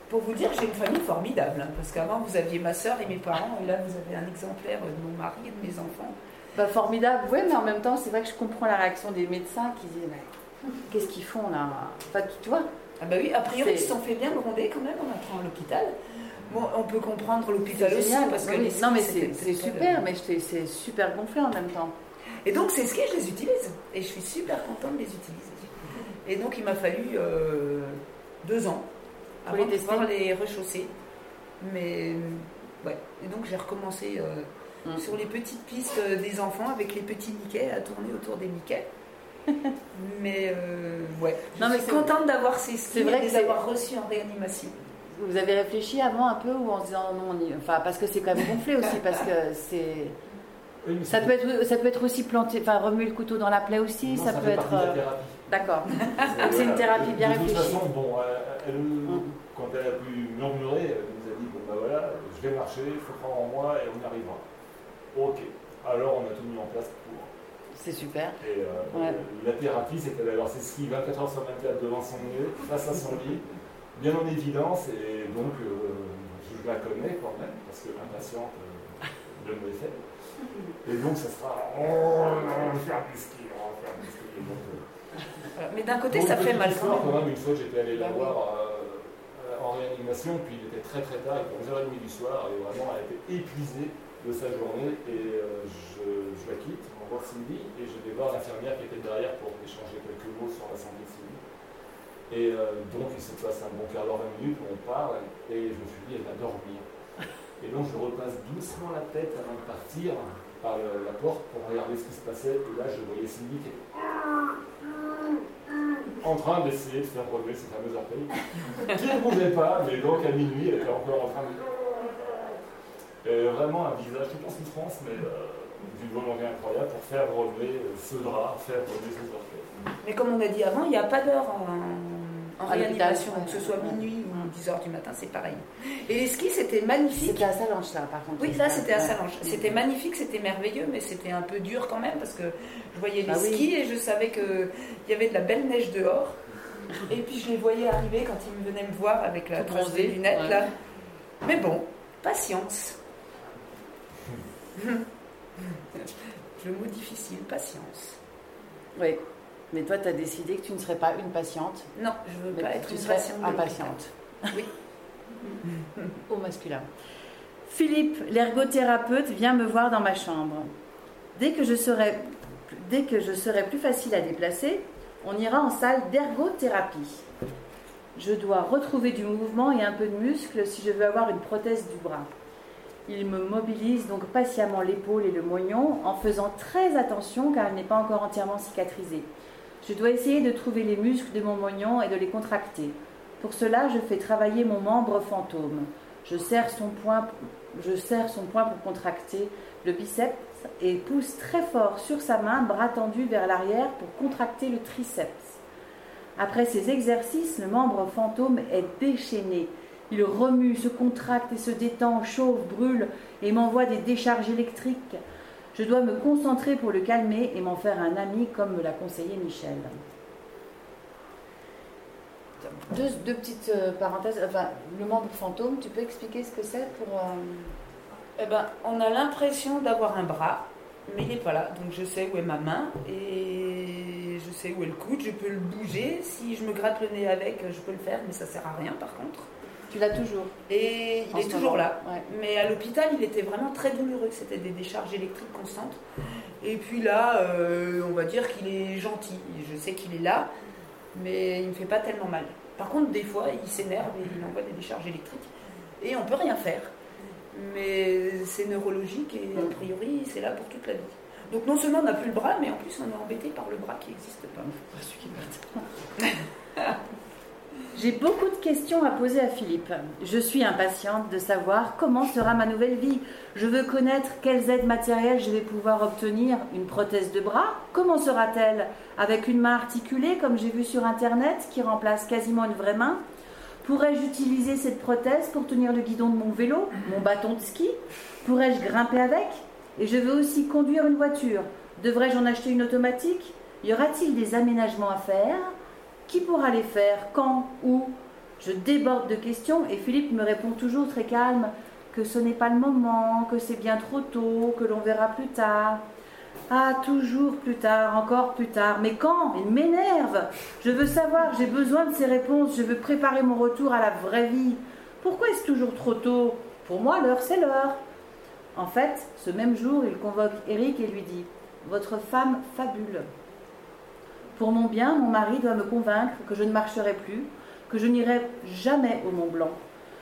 Pour vous dire, j'ai une famille formidable, hein, parce qu'avant vous aviez ma soeur et mes parents, et là vous avez un exemplaire de mon mari et de mes enfants. Bah, formidable, oui, mais en même temps, c'est vrai que je comprends la réaction des médecins qui disent Mais qu'est-ce qu'ils font là? Enfin, tu vois Ah bah oui, a priori ils se sont fait bien gronder quand même en entrant à l'hôpital. Bon, on peut comprendre l'hôpital aussi, parce que oui. les Non, mais c'est super, mais c'est super gonflé en même temps. Et donc ces skis, je les utilise. Et je suis super contente de les utiliser. Et donc il m'a fallu euh, deux ans Pour avant les de pouvoir les rechausser. Mais ouais. Et donc j'ai recommencé euh, Mm. sur les petites pistes euh, des enfants avec les petits Mickey à tourner autour des Mickey. mais euh, ouais. Je Non, mais suis c'est- contente d'avoir ces skis c'est vrai et de que les c'est- avoir reçus en réanimation. Vous avez réfléchi avant un peu ou en se disant non, on y- enfin parce que c'est quand même gonflé aussi parce que c'est Oui, ça peut être ça peut être aussi planté, enfin remuer le couteau dans la plaie aussi, non, ça, peut être de euh, thérapie. d'accord. C'est une thérapie bien de réfléchie. toute façon, bon, elle- Mm. quand elle a pu murmurer, elle nous a dit bon bah voilà, je vais marcher, il faut croire en moi et on y arrivera. Ok. Alors on a tout mis en place pour. C'est super. Et euh, Ouais. la thérapie, c'était d'avoir ses skis 24 heures sur 24 devant son nez, face à son lit, bien en évidence, et donc euh, je la connais quand même, parce que l'impatiente, euh, je me l'ai fait. Et donc ça sera oh, on va faire du ski, on va faire du ski. Donc, euh. Mais d'un côté, ça fait mal histoire, quand même. Une fois, j'étais allé la Bah voir euh, en réanimation, puis il était très très tard, il était 11h30 du soir, et vraiment, elle était épuisée de sa journée, et euh, je, je la quitte, on voir Sylvie, et je vais voir l'infirmière qui était derrière pour échanger quelques mots sur la santé de Sylvie. Et euh, donc, il se passe un bon quart d'heure, 20 minutes, on parle, et je me suis dit, elle va dormir. Et donc, je repasse doucement la tête avant de partir par le- la porte pour regarder ce qui se passait, et là, je voyais Sylvie qui était en train d'essayer de faire relever ses fameux orteils, qui ne bougeaient pas, mais donc à minuit, elle était encore en train de... Et vraiment un visage tout en souffrance, mais euh, d'une volonté incroyable pour faire relever ce drap, faire relever ses orteils. Mais comme on a dit avant, il n'y a pas d'heure en, en réanimation, que ce soit minuit 10h du matin, c'est pareil. Et les skis, c'était magnifique. C'était à Salange là par contre. Oui, là c'était à. Salange. C'était magnifique, c'était merveilleux, mais c'était un peu dur quand même parce que je voyais les Ah oui. skis et je savais qu'il y avait de la belle neige dehors. Et puis je les voyais arriver quand ils venaient me voir avec la trace des lunettes ouais. là. Mais bon, patience. Le mot difficile, patience. Oui. Mais toi, tu as décidé que tu ne serais pas une patiente, Non, je veux mais pas être une serais patiente. impatiente. Oui. Au masculin. Philippe, l'ergothérapeute, vient me voir dans ma chambre. Dès que je serai, plus facile à déplacer, on ira en salle d'ergothérapie. Je dois retrouver du mouvement et un peu de muscle si je veux avoir une prothèse du bras. Il me mobilise donc patiemment l'épaule et le moignon en faisant très attention car elle n'est pas encore entièrement cicatrisée. Je dois essayer de trouver les muscles de mon moignon et de les contracter. Pour cela, je fais travailler mon membre fantôme. Je serre son poing, je serre son poing pour contracter le biceps et pousse très fort sur sa main, bras tendu vers l'arrière pour contracter le triceps. Après ces exercices, le membre fantôme est déchaîné. Il remue, se contracte et se détend, chauffe, brûle et m'envoie des décharges électriques. Je dois me concentrer pour le calmer et m'en faire un ami comme me l'a conseillé Michel. Deux, deux petites euh, parenthèses. Enfin, le membre fantôme, tu peux expliquer ce que c'est pour. euh, Eh ben, on a l'impression d'avoir un bras, mais il n'est pas là. Donc je sais où est ma main et je sais où est le coude. Je peux le bouger. Si je me gratte le nez avec, je peux le faire, mais ça sert à rien par contre. Tu l'as toujours. Et il En est toujours moment, là. ouais. Mais à l'hôpital, il était vraiment très douloureux. C'était des décharges électriques constantes. Et puis là, euh, on va dire qu'il est gentil. Je sais qu'il est là, mais il ne me fait pas tellement mal. Par contre, des fois, il s'énerve et il envoie des décharges électriques. Et on peut rien faire. Mais c'est neurologique et a priori, c'est là pour toute la vie. Donc non seulement on n'a plus le bras, mais en plus on est embêté par le bras qui n'existe pas. J'ai beaucoup de questions à poser à Philippe. Je suis impatiente de savoir comment sera ma nouvelle vie. Je veux connaître quelles aides matérielles je vais pouvoir obtenir. Une prothèse de bras? Comment sera-t-elle? Avec une main articulée, comme j'ai vu sur Internet, qui remplace quasiment une vraie main? Pourrais-je utiliser cette prothèse pour tenir le guidon de mon vélo, mon bâton de ski? Pourrais-je grimper avec? Et je veux aussi conduire une voiture. Devrais-je en acheter une automatique? Y aura-t-il des aménagements à faire? Qui pourra les faire Quand Où Je déborde de questions et Philippe me répond toujours très calme que ce n'est pas le moment, que c'est bien trop tôt, que l'on verra plus tard. Ah, toujours plus tard, encore plus tard. Mais quand? Il m'énerve. Je veux savoir, j'ai besoin de ces réponses, je veux préparer mon retour à la vraie vie. Pourquoi est-ce toujours trop tôt? Pour moi, l'heure, c'est l'heure. En fait, ce même jour, il convoque Eric et lui dit Votre femme fabule. Pour mon bien, mon mari doit me convaincre que je ne marcherai plus, que je n'irai jamais au Mont Blanc,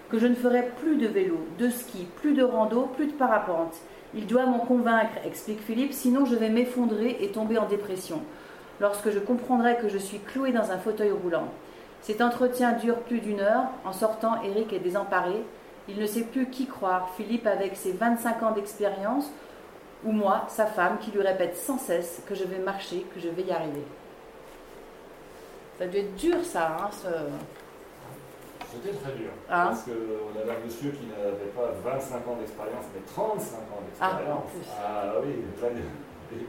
que je ne ferai plus de vélo, de ski, plus de rando, plus de parapente. Il doit m'en convaincre, explique Philippe, sinon je vais m'effondrer et tomber en dépression, lorsque je comprendrai que je suis cloué dans un fauteuil roulant. Cet entretien dure plus d'une heure. En sortant, Eric est désemparé. Il ne sait plus qui croire, Philippe avec ses 25 ans d'expérience, ou moi, sa femme, qui lui répète sans cesse que je vais marcher, que je vais y arriver. Ça a dû être dur, ça, hein, ce... C'était très dur. Ah. Parce qu'on avait un monsieur qui n'avait pas 25 ans d'expérience, mais 35 ans Ah, d'expérience. en plus. Ah, oui, et oui.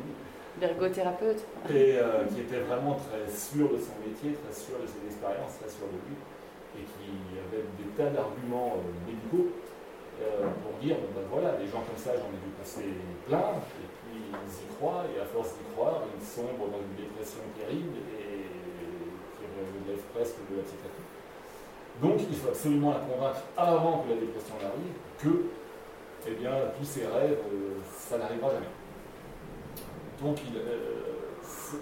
l'ergothérapeute. Et euh, qui était vraiment très sûr de son métier, très sûr de ses expériences, très sûr de lui, et qui avait des tas d'arguments euh, médicaux euh, pour dire ben voilà, les gens comme ça, j'en ai vu passer plein, et puis ils y croient, et à force d'y croire, ils sombrent dans une dépression terrible et presque de la psychiatrie. Donc il faut absolument la convaincre avant que la dépression n'arrive que eh bien, tous ces rêves, euh, ça n'arrivera jamais. Donc, il, euh,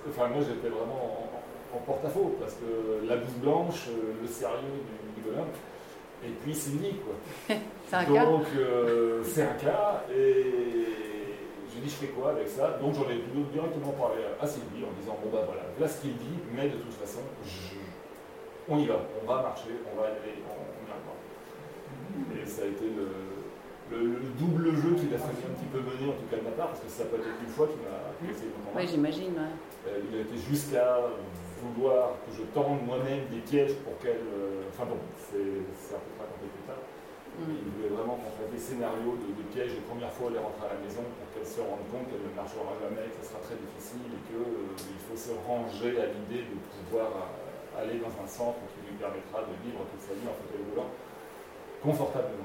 enfin, moi j'étais vraiment en, en porte-à-faux parce que la blouse blanche, euh, le sérieux du, du bonhomme, et puis Sylvie, quoi. C'est un cas. Donc, euh, c'est un cas, et j'ai dit, je fais quoi avec ça? Donc, j'en ai directement parlé à Sylvie en disant, bon, bah voilà, voilà ce qu'il dit, mais de toute façon, je- on y va, on va marcher, on va y aller, on, on y va. Et ça a été le, le- le double jeu qu'il a fallu un petit peu mener, en tout cas de ma part, parce que ça n'a pas été qu'une fois qu'il m'a essayé de me Oui, j'imagine. ouais. Euh, il a été jusqu'à vouloir que je tende moi-même des pièges pour qu'elle. euh, Enfin bon, c'est un peu raconté plus tard. Mm. Il voulait vraiment qu'on fasse des scénarios de, de pièges les premières fois où elle est rentrée à la maison pour qu'elle se rende compte qu'elle ne marchera jamais, que ce sera très difficile et qu'il faut se ranger à l'idée de pouvoir euh, aller dans un centre qui lui permettra de vivre toute sa vie en fauteuil roulant confortablement.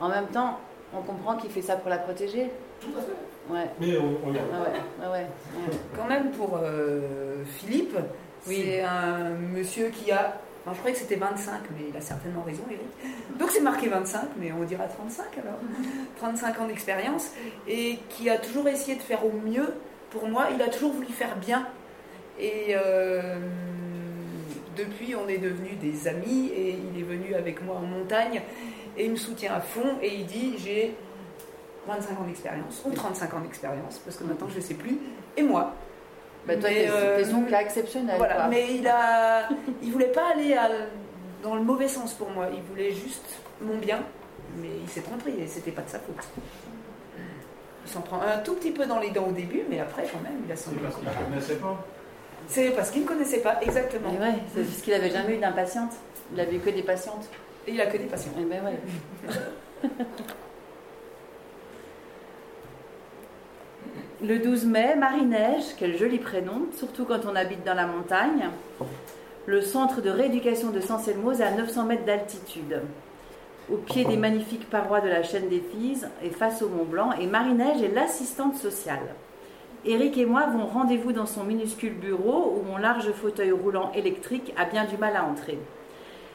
En même temps, on comprend qu'il fait ça pour la protéger. Tout à fait. Ouais. Mais on, on y Ah ouais, ah ouais, ouais. Quand même, pour euh, Philippe, Oui. c'est un monsieur qui a. enfin, je croyais que c'était 25, mais il a certainement raison, Eric. Donc c'est marqué 25, mais on dira 35 alors. 35 ans d'expérience, et qui a toujours essayé de faire au mieux. Pour moi, il a toujours voulu faire bien. Et euh, depuis, on est devenus des amis et il est venu avec moi en montagne et il me soutient à fond et il dit j'ai 25 ans d'expérience ou 35 ans d'expérience parce que maintenant je ne sais plus et moi. Bah, toi, Mais, euh, t'es son cas exceptionnel. Voilà, quoi. mais il a, il voulait pas aller à- dans le mauvais sens pour moi. Il voulait juste mon bien, mais il s'est trompé et c'était pas de sa faute. Il s'en prend un tout petit peu dans les dents au début, mais après quand même, il a son. C'est parce qu'il ne connaissait pas. C'est parce qu'il ne connaissait pas exactement. Et ouais, c'est parce qu'il avait jamais eu d'impatiente. Il avait eu que des patientes. Et il a que des patients. Eh ben ouais. Le 12 mai, Marie-Neige, quel joli prénom, surtout quand on habite dans la montagne. Le centre de rééducation de Sanselmoz est à 900 mètres d'altitude, au pied des magnifiques parois de la chaîne des Fises et face au Mont Blanc. Et Marie-Neige est l'assistante sociale. Eric et moi avons rendez-vous dans son minuscule bureau où mon large fauteuil roulant électrique a bien du mal à entrer.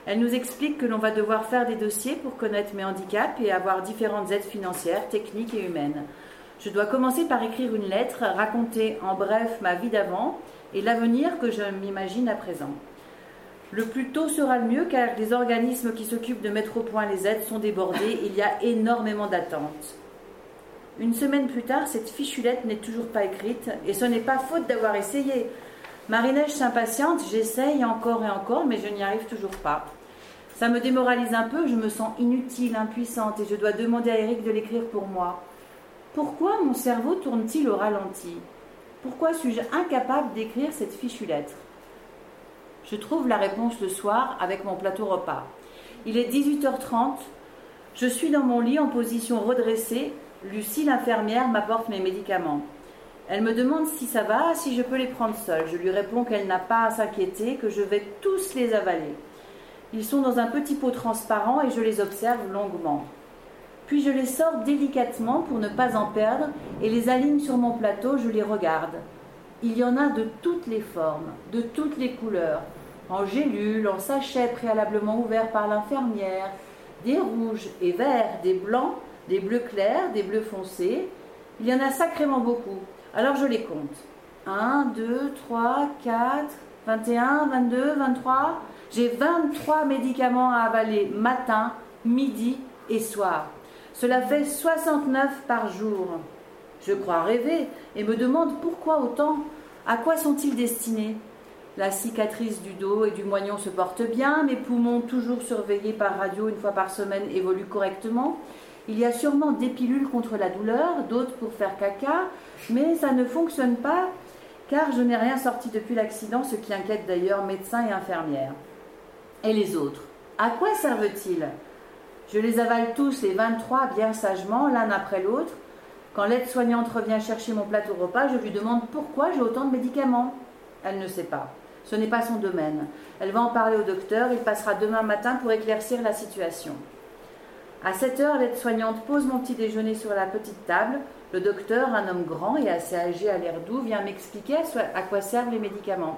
Elle nous explique que l'on va devoir faire des dossiers pour connaître mes handicaps et avoir différentes aides financières, techniques et humaines. Je dois commencer par écrire une lettre, raconter en bref ma vie d'avant et l'avenir que je m'imagine à présent. Le plus tôt sera le mieux car les organismes qui s'occupent de mettre au point les aides sont débordés, il y a énormément d'attentes. Une semaine plus tard, cette fichulette n'est toujours pas écrite et ce n'est pas faute d'avoir essayé. Marie-Neige s'impatiente, j'essaye encore et encore, mais je n'y arrive toujours pas. Ça me démoralise un peu, je me sens inutile, impuissante et je dois demander à Eric de l'écrire pour moi. Pourquoi mon cerveau tourne-t-il au ralenti? Pourquoi suis-je incapable d'écrire cette fichue lettre Je trouve la réponse le soir avec mon plateau repas. Il est 18h30, je suis dans mon lit en position redressée, Lucie l'infirmière m'apporte mes médicaments. Elle me demande si ça va, si je peux les prendre seule. Je lui réponds qu'elle n'a pas à s'inquiéter, que je vais tous les avaler. Ils sont dans un petit pot transparent et je les observe longuement. Puis je les sors délicatement pour ne pas en perdre et les aligne sur mon plateau, je les regarde. Il y en a de toutes les formes, de toutes les couleurs, en gélules, en sachets préalablement ouverts par l'infirmière, des rouges et verts, des blancs, des bleus clairs, des bleus foncés. Il y en a sacrément beaucoup. Alors je les compte. 1, 2, 3, 4, 21, 22, 23. J'ai 23 médicaments à avaler matin, midi et soir. Cela fait 69 par jour. Je crois rêver et me demande pourquoi autant. À quoi sont-ils destinés? La cicatrice du dos et du moignon se porte bien, mes poumons, toujours surveillés par radio une fois par semaine, évoluent correctement. Il y a sûrement des pilules contre la douleur, d'autres pour faire caca, mais ça ne fonctionne pas car je n'ai rien sorti depuis l'accident, ce qui inquiète d'ailleurs médecins et infirmières. Et les autres? À quoi servent-ils? Je les avale tous, les 23, bien sagement, l'un après l'autre. Quand l'aide-soignante revient chercher mon plateau repas, je lui demande pourquoi j'ai autant de médicaments. Elle ne sait pas. Ce n'est pas son domaine. Elle va en parler au docteur, il passera demain matin pour éclaircir la situation. À 7 heures, l'aide-soignante pose mon petit déjeuner sur la petite table. Le docteur, un homme grand et assez âgé à l'air doux, vient m'expliquer à quoi servent les médicaments.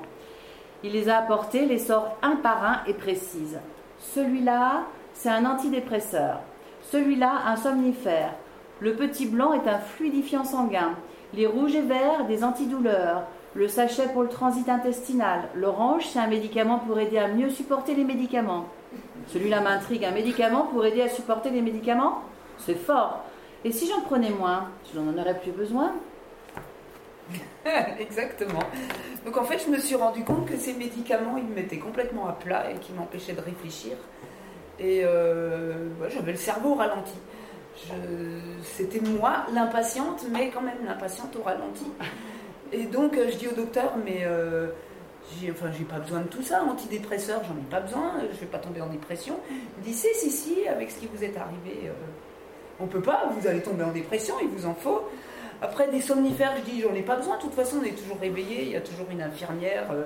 Il les a apportés, les sort un par un et précise. Celui-là, c'est un antidépresseur. Celui-là, un somnifère. Le petit blanc est un fluidifiant sanguin. Les rouges et verts, des antidouleurs. Le sachet pour le transit intestinal. L'orange, c'est un médicament pour aider à mieux supporter les médicaments. Celui-là m'intrigue. Un médicament pour aider à supporter les médicaments? C'est fort. Et si j'en prenais moins, je n'en aurais plus besoin Exactement. Donc en fait, je me suis rendu compte que ces médicaments, ils me mettaient complètement à plat et qui m'empêchaient de réfléchir. Et euh, j'avais le cerveau au ralenti. C'était moi l'impatiente, mais quand même l'impatiente au ralenti. Et donc euh, je dis au docteur, mais euh, j'ai enfin, pas besoin de tout ça, antidépresseur, j'en ai pas besoin, je vais pas tomber en dépression. Il dit, si, si, si, avec ce qui vous est arrivé, euh, on peut pas, vous allez tomber en dépression, il vous en faut. Après, des somnifères, je dis, j'en ai pas besoin. De toute façon, on est toujours réveillé. Il y a toujours une infirmière, euh,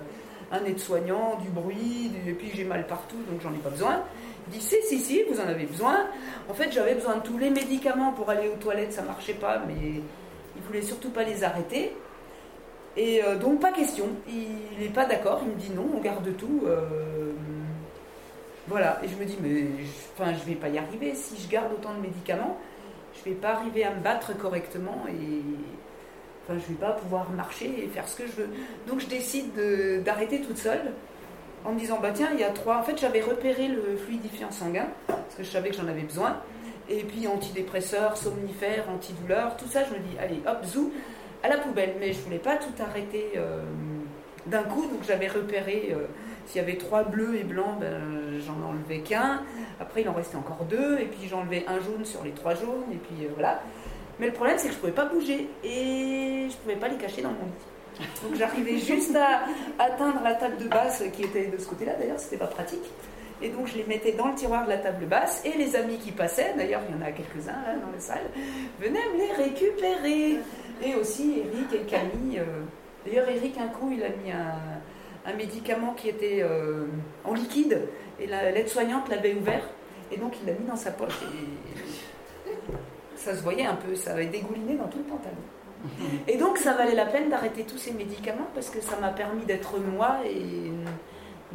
un aide-soignant, du bruit, et puis j'ai mal partout, donc j'en ai pas besoin. Il dit, si, si, si, vous en avez besoin. En fait, j'avais besoin de tous les médicaments pour aller aux toilettes, ça marchait pas, mais il voulait surtout pas les arrêter. Et euh, donc, pas question. Il n'est pas d'accord. Il me dit non, on garde tout. euh, voilà. Et je me dis, mais je- enfin, je vais pas y arriver. Si je garde autant de médicaments, je vais pas arriver à me battre correctement et enfin, je vais pas pouvoir marcher et faire ce que je veux. Donc je décide de- d'arrêter toute seule en me disant, bah tiens, il y a trois. En fait, j'avais repéré le fluidifiant sanguin, parce que je savais que j'en avais besoin. Et puis antidépresseurs, somnifères, antidouleurs, tout ça, je me dis, allez, hop, zou, à la poubelle. Mais je voulais pas tout arrêter euh, d'un coup, donc j'avais repéré. euh, s'il y avait trois bleus et blancs, ben, j'en enlevais qu'un. Après, il en restait encore deux. Et puis, j'enlevais un jaune sur les trois jaunes. Et puis, euh, voilà. Mais le problème, c'est que je pouvais pas bouger. Et je pouvais pas les cacher dans mon lit. Donc, j'arrivais juste à atteindre la table de basse qui était de ce côté-là. D'ailleurs, c'était pas pratique. Et donc, je les mettais dans le tiroir de la table basse. Et les amis qui passaient, d'ailleurs, il y en a quelques-uns là dans la salle, venaient me les récupérer. Et aussi Eric et Camille. euh, D'ailleurs, Eric, un coup, il a mis un médicament qui était euh, en liquide et la- l'aide-soignante l'avait ouvert et donc il l'a mis dans sa poche et ça se voyait un peu, ça avait dégouliné dans tout le pantalon. Et donc ça valait la peine d'arrêter tous ces médicaments parce que ça m'a permis d'être moi et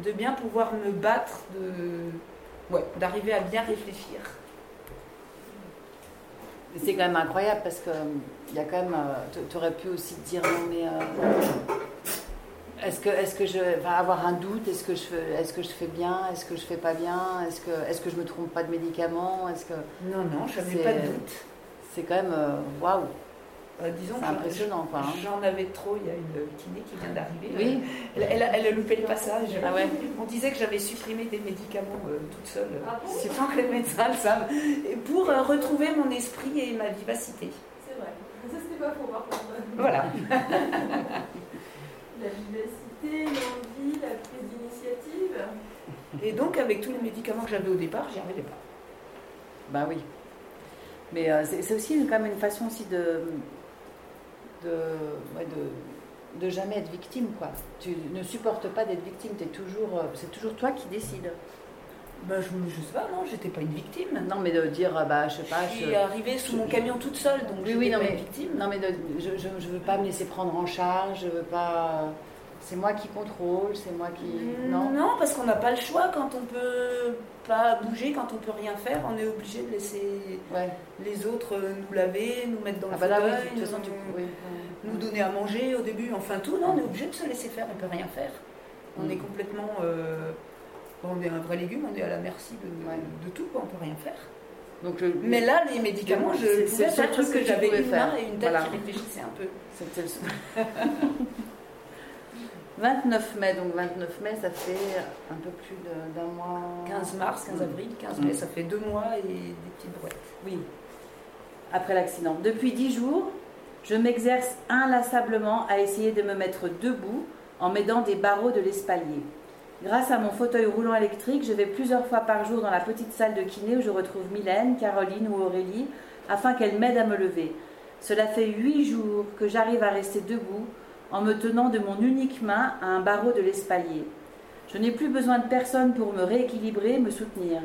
de bien pouvoir me battre, d'arriver à bien réfléchir. C'est quand même incroyable parce que il y a quand même. tu aurais pu aussi te dire non, mais. euh, est-ce que, est que je vais avoir un doute? Est-ce que, je fais- est-ce que je fais bien? Est-ce que je fais pas bien? Est-ce que, est que je me trompe pas de médicaments Est-ce que Non, non, j'avais C'est- pas de doute. c'est quand même euh, waouh Euh, disons C'est que j'en- impressionnant, quoi, hein. J'en avais trop, il y a une kiné qui vient d'arriver. Oui. Elle, elle a, elle a loupé le passage. Ah ouais. On disait que j'avais supprimé des médicaments euh, toute seule. Ah bon? C'est tant que les médecins le savent. Et pour euh, retrouver mon esprit et ma vivacité. C'est vrai. Ça, c'était pas faux, par contre. Voilà. La vivacité, l'envie, la prise d'initiative. Et donc, avec tous les médicaments que j'avais au départ, j'y arrivais pas. Bah oui. Mais euh, c'est c'est aussi une- quand même une façon aussi de de, ouais, de de jamais être victime quoi. Tu ne supportes pas d'être victime. Es toujours, euh, c'est toujours toi qui décides. Ben, je, je sais pas, non, j'étais pas une victime. Non, mais de dire, euh, bah, je sais pas. Je je- suis arrivée sous mon camion toute seule, donc Oui, je oui, non, pas mais- une victime. Non, mais de- je, je, je veux pas me laisser prendre en charge. Je veux pas. C'est moi qui contrôle. C'est moi qui. Non. Non, parce qu'on n'a pas le choix quand on peut pas bouger, quand on peut rien faire, on est obligé de laisser Ouais. les autres euh, nous laver, nous mettre dans Ah le bah oui. fauteuil, De toute façon, tu. nous, Oui. nous donner à manger au début, enfin tout. Non, on est obligé de se laisser faire, on peut rien faire. On Mm. est complètement, euh, on est un vrai légume, on est à la merci de, Ouais. de tout, on peut rien faire. Donc Mais là, les médicaments, je C'est- le truc que j'avais une faire. main et une tête Voilà. qui réfléchissait un peu. C'était le 29 mai, donc 29 mai, ça fait un peu plus d'un mois. 15 mars, 15 avril, 15 Mm. mai, ça fait deux mois et des petites brouettes. Oui, après l'accident. Depuis 10 jours, je m'exerce inlassablement à essayer de me mettre debout en m'aidant des barreaux de l'espalier. Grâce à mon fauteuil roulant électrique, je vais plusieurs fois par jour dans la petite salle de kiné où je retrouve Mylène, Caroline ou Aurélie afin qu'elles m'aident à me lever. Cela fait 8 jours que j'arrive à rester debout en me tenant de mon unique main à un barreau de l'espalier. Je n'ai plus besoin de personne pour me rééquilibrer, me soutenir.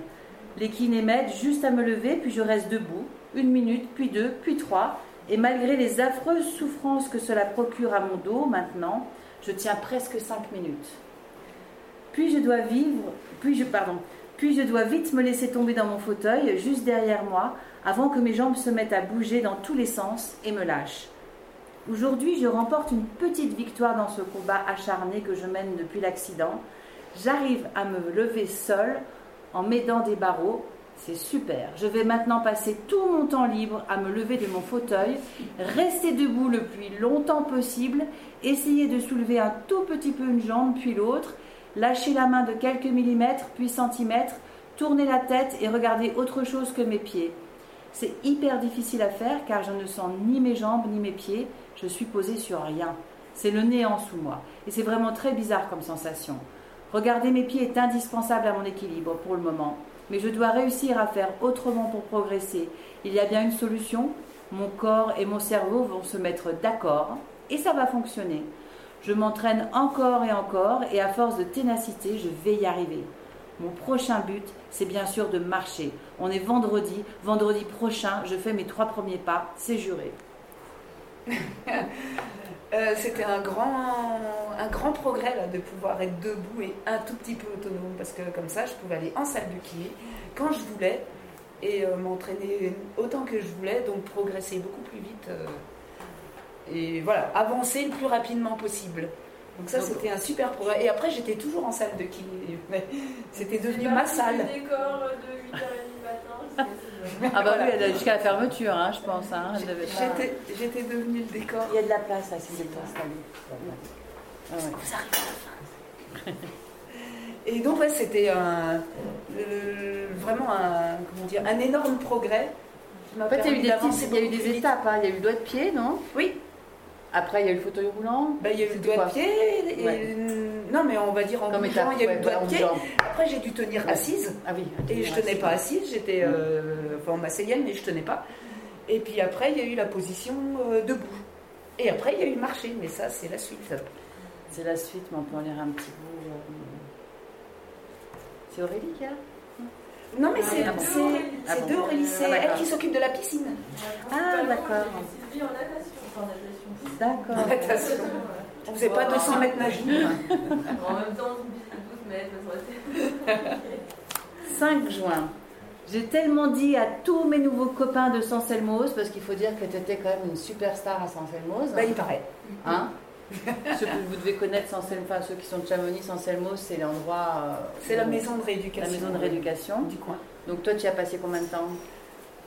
Les kinés m'aident juste à me lever, puis je reste debout, une minute, puis deux, puis trois, et malgré les affreuses souffrances que cela procure à mon dos maintenant, je tiens presque cinq minutes. Puis je dois vivre, puis je, pardon, puis je dois vite me laisser tomber dans mon fauteuil, juste derrière moi, avant que mes jambes se mettent à bouger dans tous les sens et me lâchent. Aujourd'hui, je remporte une petite victoire dans ce combat acharné que je mène depuis l'accident. J'arrive à me lever seule en m'aidant des barreaux. C'est super. Je vais maintenant passer tout mon temps libre à me lever de mon fauteuil, rester debout le plus longtemps possible, essayer de soulever un tout petit peu une jambe puis l'autre, lâcher la main de quelques millimètres puis centimètres, tourner la tête et regarder autre chose que mes pieds. C'est hyper difficile à faire car je ne sens ni mes jambes ni mes pieds, je suis posée sur rien. C'est le néant sous moi et c'est vraiment très bizarre comme sensation. Regarder mes pieds est indispensable à mon équilibre pour le moment, mais je dois réussir à faire autrement pour progresser. Il y a bien une solution, mon corps et mon cerveau vont se mettre d'accord et ça va fonctionner. Je m'entraîne encore et encore et à force de ténacité, je vais y arriver. Mon prochain but, c'est bien sûr de marcher. On est vendredi. Vendredi prochain, je fais mes trois premiers pas. C'est juré. Euh, C'était un grand, progrès là, de pouvoir être debout et un tout petit peu autonome parce que comme ça, je pouvais aller en salle de kiné quand je voulais et euh, m'entraîner autant que je voulais, donc progresser beaucoup plus vite euh, et voilà, avancer le plus rapidement possible. Donc ça, c'était un super programme. Et après, j'étais toujours en salle de kiné. Mais C'était devenu ma salle. du décor de 8h30 du matin jusqu'à 6h. Ah bah Voilà. oui, elle a jusqu'à la fermeture, hein, je pense. Hein. J'étais j'étais devenue le décor. Il y a de la place là, si c'est pas installé. Vous arrivez à la fin. Et donc, ouais, c'était un, le- vraiment un, comment dire, un énorme progrès. En fait, il y a eu des, petites- il y a eu des étapes. hein. Il y a eu le doigt de pied, non? Oui. Après, il y a eu le fauteuil roulant. Bah, il y a eu le doigt de pied. et- Ouais. Non, mais on va dire en bougeant, étape, il y a eu ouais, le doigt de pied. Après, j'ai dû tenir Ouais. assise. Ah oui. Et je tenais pas assise, j'étais euh, enfin en massélienne, mais je tenais pas. Et puis après, il y a eu la position euh, debout. Et après, il y a eu le marché, mais ça, c'est la suite. C'est la suite, mais on peut en lire un petit bout. euh. C'est Aurélie qui a Non, mais Ah, c'est ah Ah deux Aurélie, c'est Ah, elle qui s'occupe de la piscine. Ah, d'accord. En natation. D'accord. On faisait pas 200 mètres nagés. En même temps, 12 mètres, ça aurait été- 5 juin. J'ai tellement dit à tous mes nouveaux copains de Sanselmos, parce qu'il faut dire que tu étais quand même une superstar à Sanselmos. Bah, il paraît. Hein? Ceux que vous devez connaître, enfin ceux qui sont de Chamonix, Sanselmos, c'est l'endroit. euh, C'est la maison de la rééducation. maison de rééducation. du coin. Donc toi, tu y as passé combien de temps?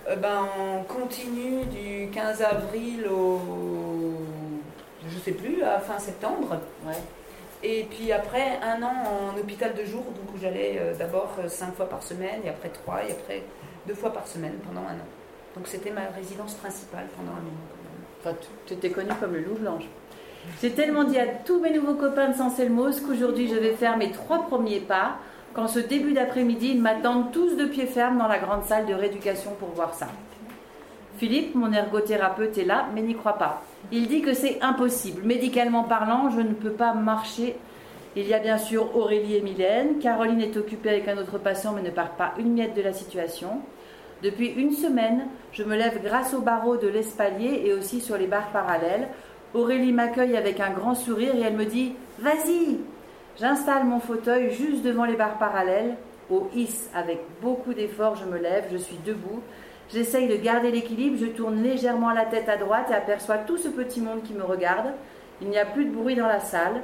Ben, on continue du 15 avril au. Je sais plus, à fin septembre. Ouais. Et puis après, un an en hôpital de jour, donc où j'allais euh, d'abord euh, cinq fois par semaine, et après trois, et après deux fois par semaine pendant un an. Donc c'était ma résidence principale pendant un moment. quand même. Enfin, tu étais connue comme le loup blanche. J'ai tellement dit à tous mes nouveaux copains de Sanselmos qu'aujourd'hui je vais faire mes trois premiers pas, qu'en ce début d'après-midi, ils m'attendent tous de pied ferme dans la grande salle de rééducation pour voir ça. Philippe, mon ergothérapeute, est là, mais n'y croit pas. Il dit que c'est impossible. Médicalement parlant, je ne peux pas marcher. Il y a bien sûr Aurélie et Mylène. Caroline est occupée avec un autre patient, mais ne part pas une miette de la situation. Depuis une semaine, je me lève grâce aux barreaux de l'espalier et aussi sur les barres parallèles. Aurélie m'accueille avec un grand sourire et elle me dit Vas-y J'installe mon fauteuil juste devant les barres parallèles. Au hisse, avec beaucoup d'efforts, je me lève, je suis debout. J'essaye de garder l'équilibre, je tourne légèrement la tête à droite et aperçois tout ce petit monde qui me regarde. Il n'y a plus de bruit dans la salle.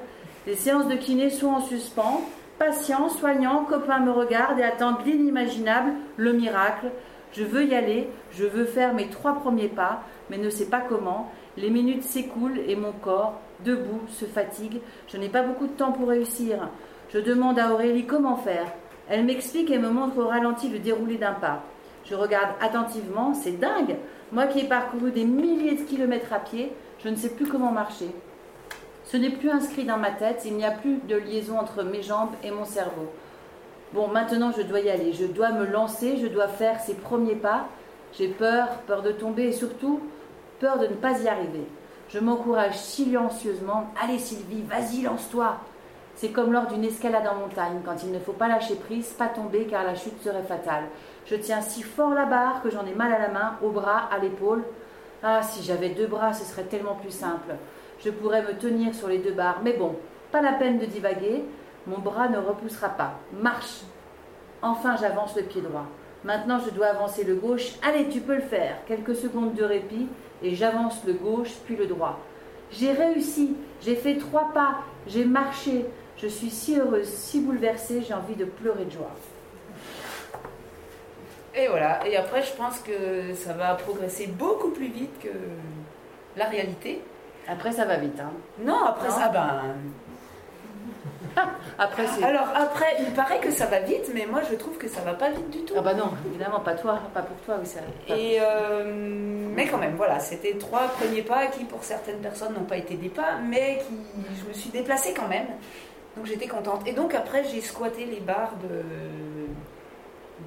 Les séances de kiné sont en suspens. Patients, soignants, copains me regardent et attendent l'inimaginable, le miracle. Je veux y aller, je veux faire mes trois premiers pas, mais ne sais pas comment. Les minutes s'écoulent et mon corps, debout, se fatigue. Je n'ai pas beaucoup de temps pour réussir. Je demande à Aurélie comment faire. Elle m'explique et me montre au ralenti le déroulé d'un pas. Je regarde attentivement, c'est dingue. Moi qui ai parcouru des milliers de kilomètres à pied, je ne sais plus comment marcher. Ce n'est plus inscrit dans ma tête, il n'y a plus de liaison entre mes jambes et mon cerveau. Bon, maintenant je dois y aller, je dois me lancer, je dois faire ces premiers pas. J'ai peur, peur de tomber et surtout peur de ne pas y arriver. Je m'encourage silencieusement. Allez Sylvie, vas-y, lance-toi. C'est comme lors d'une escalade en montagne, quand il ne faut pas lâcher prise, pas tomber car la chute serait fatale. Je tiens si fort la barre que j'en ai mal à la main, au bras, à l'épaule. Ah, si j'avais deux bras, ce serait tellement plus simple. Je pourrais me tenir sur les deux barres, mais bon, pas la peine de divaguer. Mon bras ne repoussera pas. Marche. Enfin, j'avance le pied droit. Maintenant, je dois avancer le gauche. Allez, tu peux le faire. Quelques secondes de répit et j'avance le gauche puis le droit. J'ai réussi. J'ai fait trois pas. J'ai marché. Je suis si heureuse, si bouleversée, j'ai envie de pleurer de joie. Et voilà. Et après, je pense que ça va progresser beaucoup plus vite que la réalité. Après, ça va vite. Hein. Non, après Non. ça, ben. Après. Alors après, il paraît que ça va vite, mais moi je trouve que ça va pas vite du tout. Ah bah non, évidemment, pas toi, pas pour toi, oui, ça. Et euh, mais quand même, voilà, c'était trois premiers pas qui, pour certaines personnes, n'ont pas été des pas, mais qui, je me suis déplacée quand même. Donc j'étais contente. Et donc après, j'ai squatté les barres de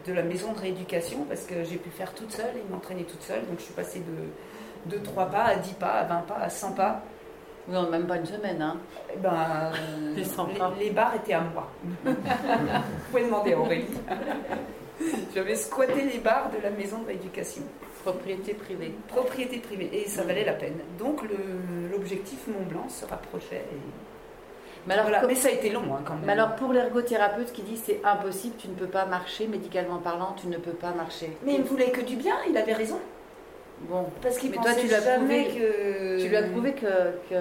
de la maison de rééducation parce que j'ai pu faire toute seule et m'entraîner toute seule. Donc je suis passée de, de 3 pas à 10 pas, à 20 pas, à 100 pas. Oui, en même pas une semaine, hein. Eh ben, Les 100 pas. les, les barres étaient à moi. Vous pouvez demander à Aurélie. J'avais squatté les barres de la maison de rééducation. Propriété privée. Propriété privée. Et ça valait la peine. Donc l'objectif Mont Blanc se rapprochait. et- Mais alors, Voilà. Mais ça a été long hein, quand même. mais alors pour l'ergothérapeute qui dit c'est impossible, tu ne peux pas marcher, médicalement parlant, tu ne peux pas marcher. Mais il ne voulait que du bien, il avait raison. Bon, Parce qu'il Mais toi, pensait tu lui as jamais prouvé- que... tu lui as prouvé que, que,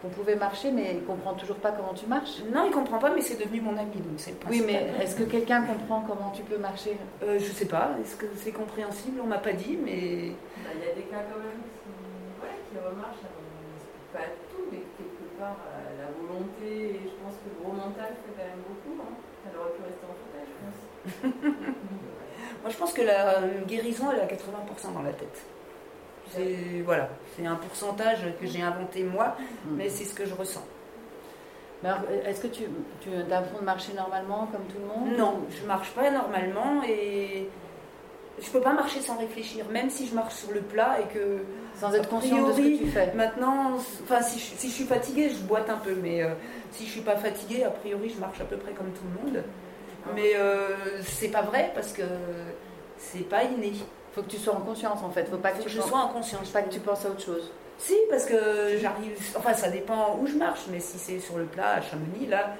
qu'on pouvait marcher, mais il comprend toujours pas comment tu marches. Non, il comprend pas, mais c'est devenu mon ami, donc c'est le Oui, mais est-ce que quelqu'un comprend comment tu peux marcher? Euh, je sais pas, est-ce que c'est compréhensible? On m'a pas dit, mais Bah, Il y a des cas quand même qui, ouais, qui remarchent. n'explique pas tout, mais quelque part, euh, la volonté, et je pense que le gros mental fait quand même beaucoup. Hein. Elle aurait pu rester en fauteuil, je pense. moi je pense que la euh, guérison, elle est à 80% dans la tête. C'est voilà, c'est un pourcentage que j'ai inventé moi, Mm. mais c'est ce que je ressens. Alors, Est-ce que tu, tu l'impression de marcher normalement comme tout le monde Non, je marche pas normalement et je peux pas marcher sans réfléchir, même si je marche sur le plat et que Sans être conscient de ce que tu fais maintenant, enfin si je, si je suis fatiguée, je boite un peu, mais euh, si je suis pas fatiguée, a priori, je marche à peu près comme tout le monde. Mais euh, c'est pas vrai parce que c'est pas inné. faut que tu sois en conscience en fait. faut pas que Faut tu que je penses- sois en conscience. pas que tu penses à autre chose. Si, parce que j'arrive. Enfin, ça dépend où je marche, mais si c'est sur le plat à Chamonix, là,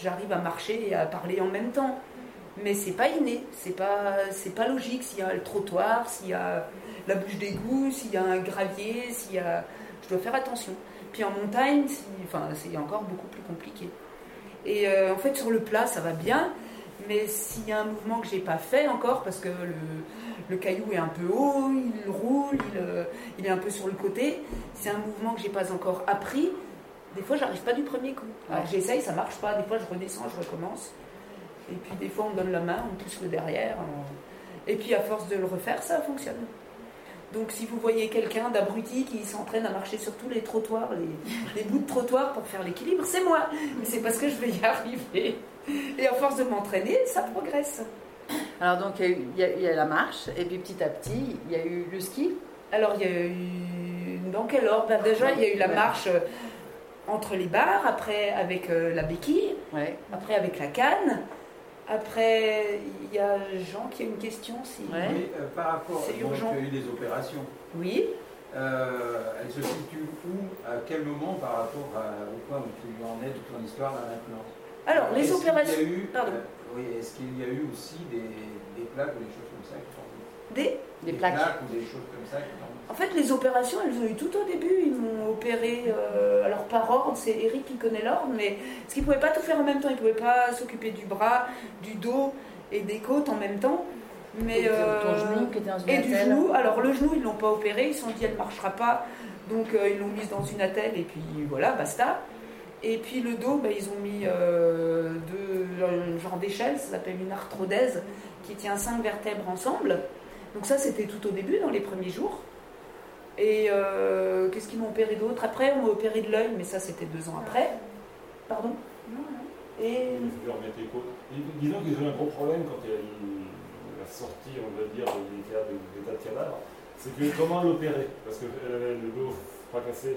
j'arrive à marcher et à parler en même temps. Mais c'est pas inné, c'est pas, c'est pas logique. S'il y a le trottoir, s'il y a la bouche d'égout, s'il y a un gravier, s'il y a. Je dois faire attention. Puis en montagne, si- enfin, c'est encore beaucoup plus compliqué. Et euh, en fait, sur le plat, ça va bien. Mais s'il y a un mouvement que j'ai pas fait encore, parce que le, le caillou est un peu haut, il roule, il, euh, il est un peu sur le côté, c'est un mouvement que j'ai pas encore appris. Des fois, j'arrive pas du premier coup. Alors j'essaye, ça marche pas. Des fois, je redescends, je recommence. Et puis des fois, on donne la main, on pousse le derrière. on- Et puis à force de le refaire, ça fonctionne. Donc si vous voyez quelqu'un d'abruti qui s'entraîne à marcher sur tous les trottoirs, les, les bouts de trottoir pour faire l'équilibre, c'est moi. Mais c'est parce que je vais y arriver. Et à force de m'entraîner, ça progresse. Alors donc il y, a y y la marche et puis petit à petit il y a eu le ski. Alors il y a eu... Dans quel ordre? Ben, Déjà, il y a eu la Ouais. marche euh, entre les barres, après avec euh, la béquille, Ouais. après avec la canne. Après, il y a Jean qui a une question. Si... Oui, euh, par rapport, C'est donc, urgent. il y a eu des opérations. Oui. Euh, elle se situe où, à quel moment par rapport à- au point où tu en es de ton histoire là maintenant? Alors, les opérations... eu, Pardon. euh, oui, est-ce qu'il y a eu aussi des, des plaques ou des choses comme ça qui sont Des... Des plaques. ou des choses comme ça qui sont En fait, les opérations, elles ont eu tout au début. Ils m'ont opéré, euh, alors par ordre, c'est Eric qui connaît l'ordre, mais parce qu'ils ne pouvaient pas tout faire en même temps. Ils ne pouvaient pas s'occuper du bras, du dos et des côtes en même temps. Mais, Et ton euh, genou qui était dans une Et du genou. Alors le genou, ils ne l'ont pas opéré. Ils se sont dit, elle ne marchera pas. Donc euh, ils l'ont mise dans une attelle et puis voilà, basta. Et puis le dos, bah, ils ont mis euh, deux un genre d'échelle, ça s'appelle une arthrodèse, qui tient cinq vertèbres ensemble. Donc ça, c'était tout au début, dans les premiers jours. Et euh, qu'est-ce qu'ils m'ont opéré d'autre Après, on m'a opéré de l'œil, mais ça, c'était deux ans après. Pardon Et Disons qu'ils ont un gros problème quand il y a la sortie, on va dire, de l'état de, l'état de cadavre. C'est que comment l'opérer? Parce qu'elle avait le dos fracassé.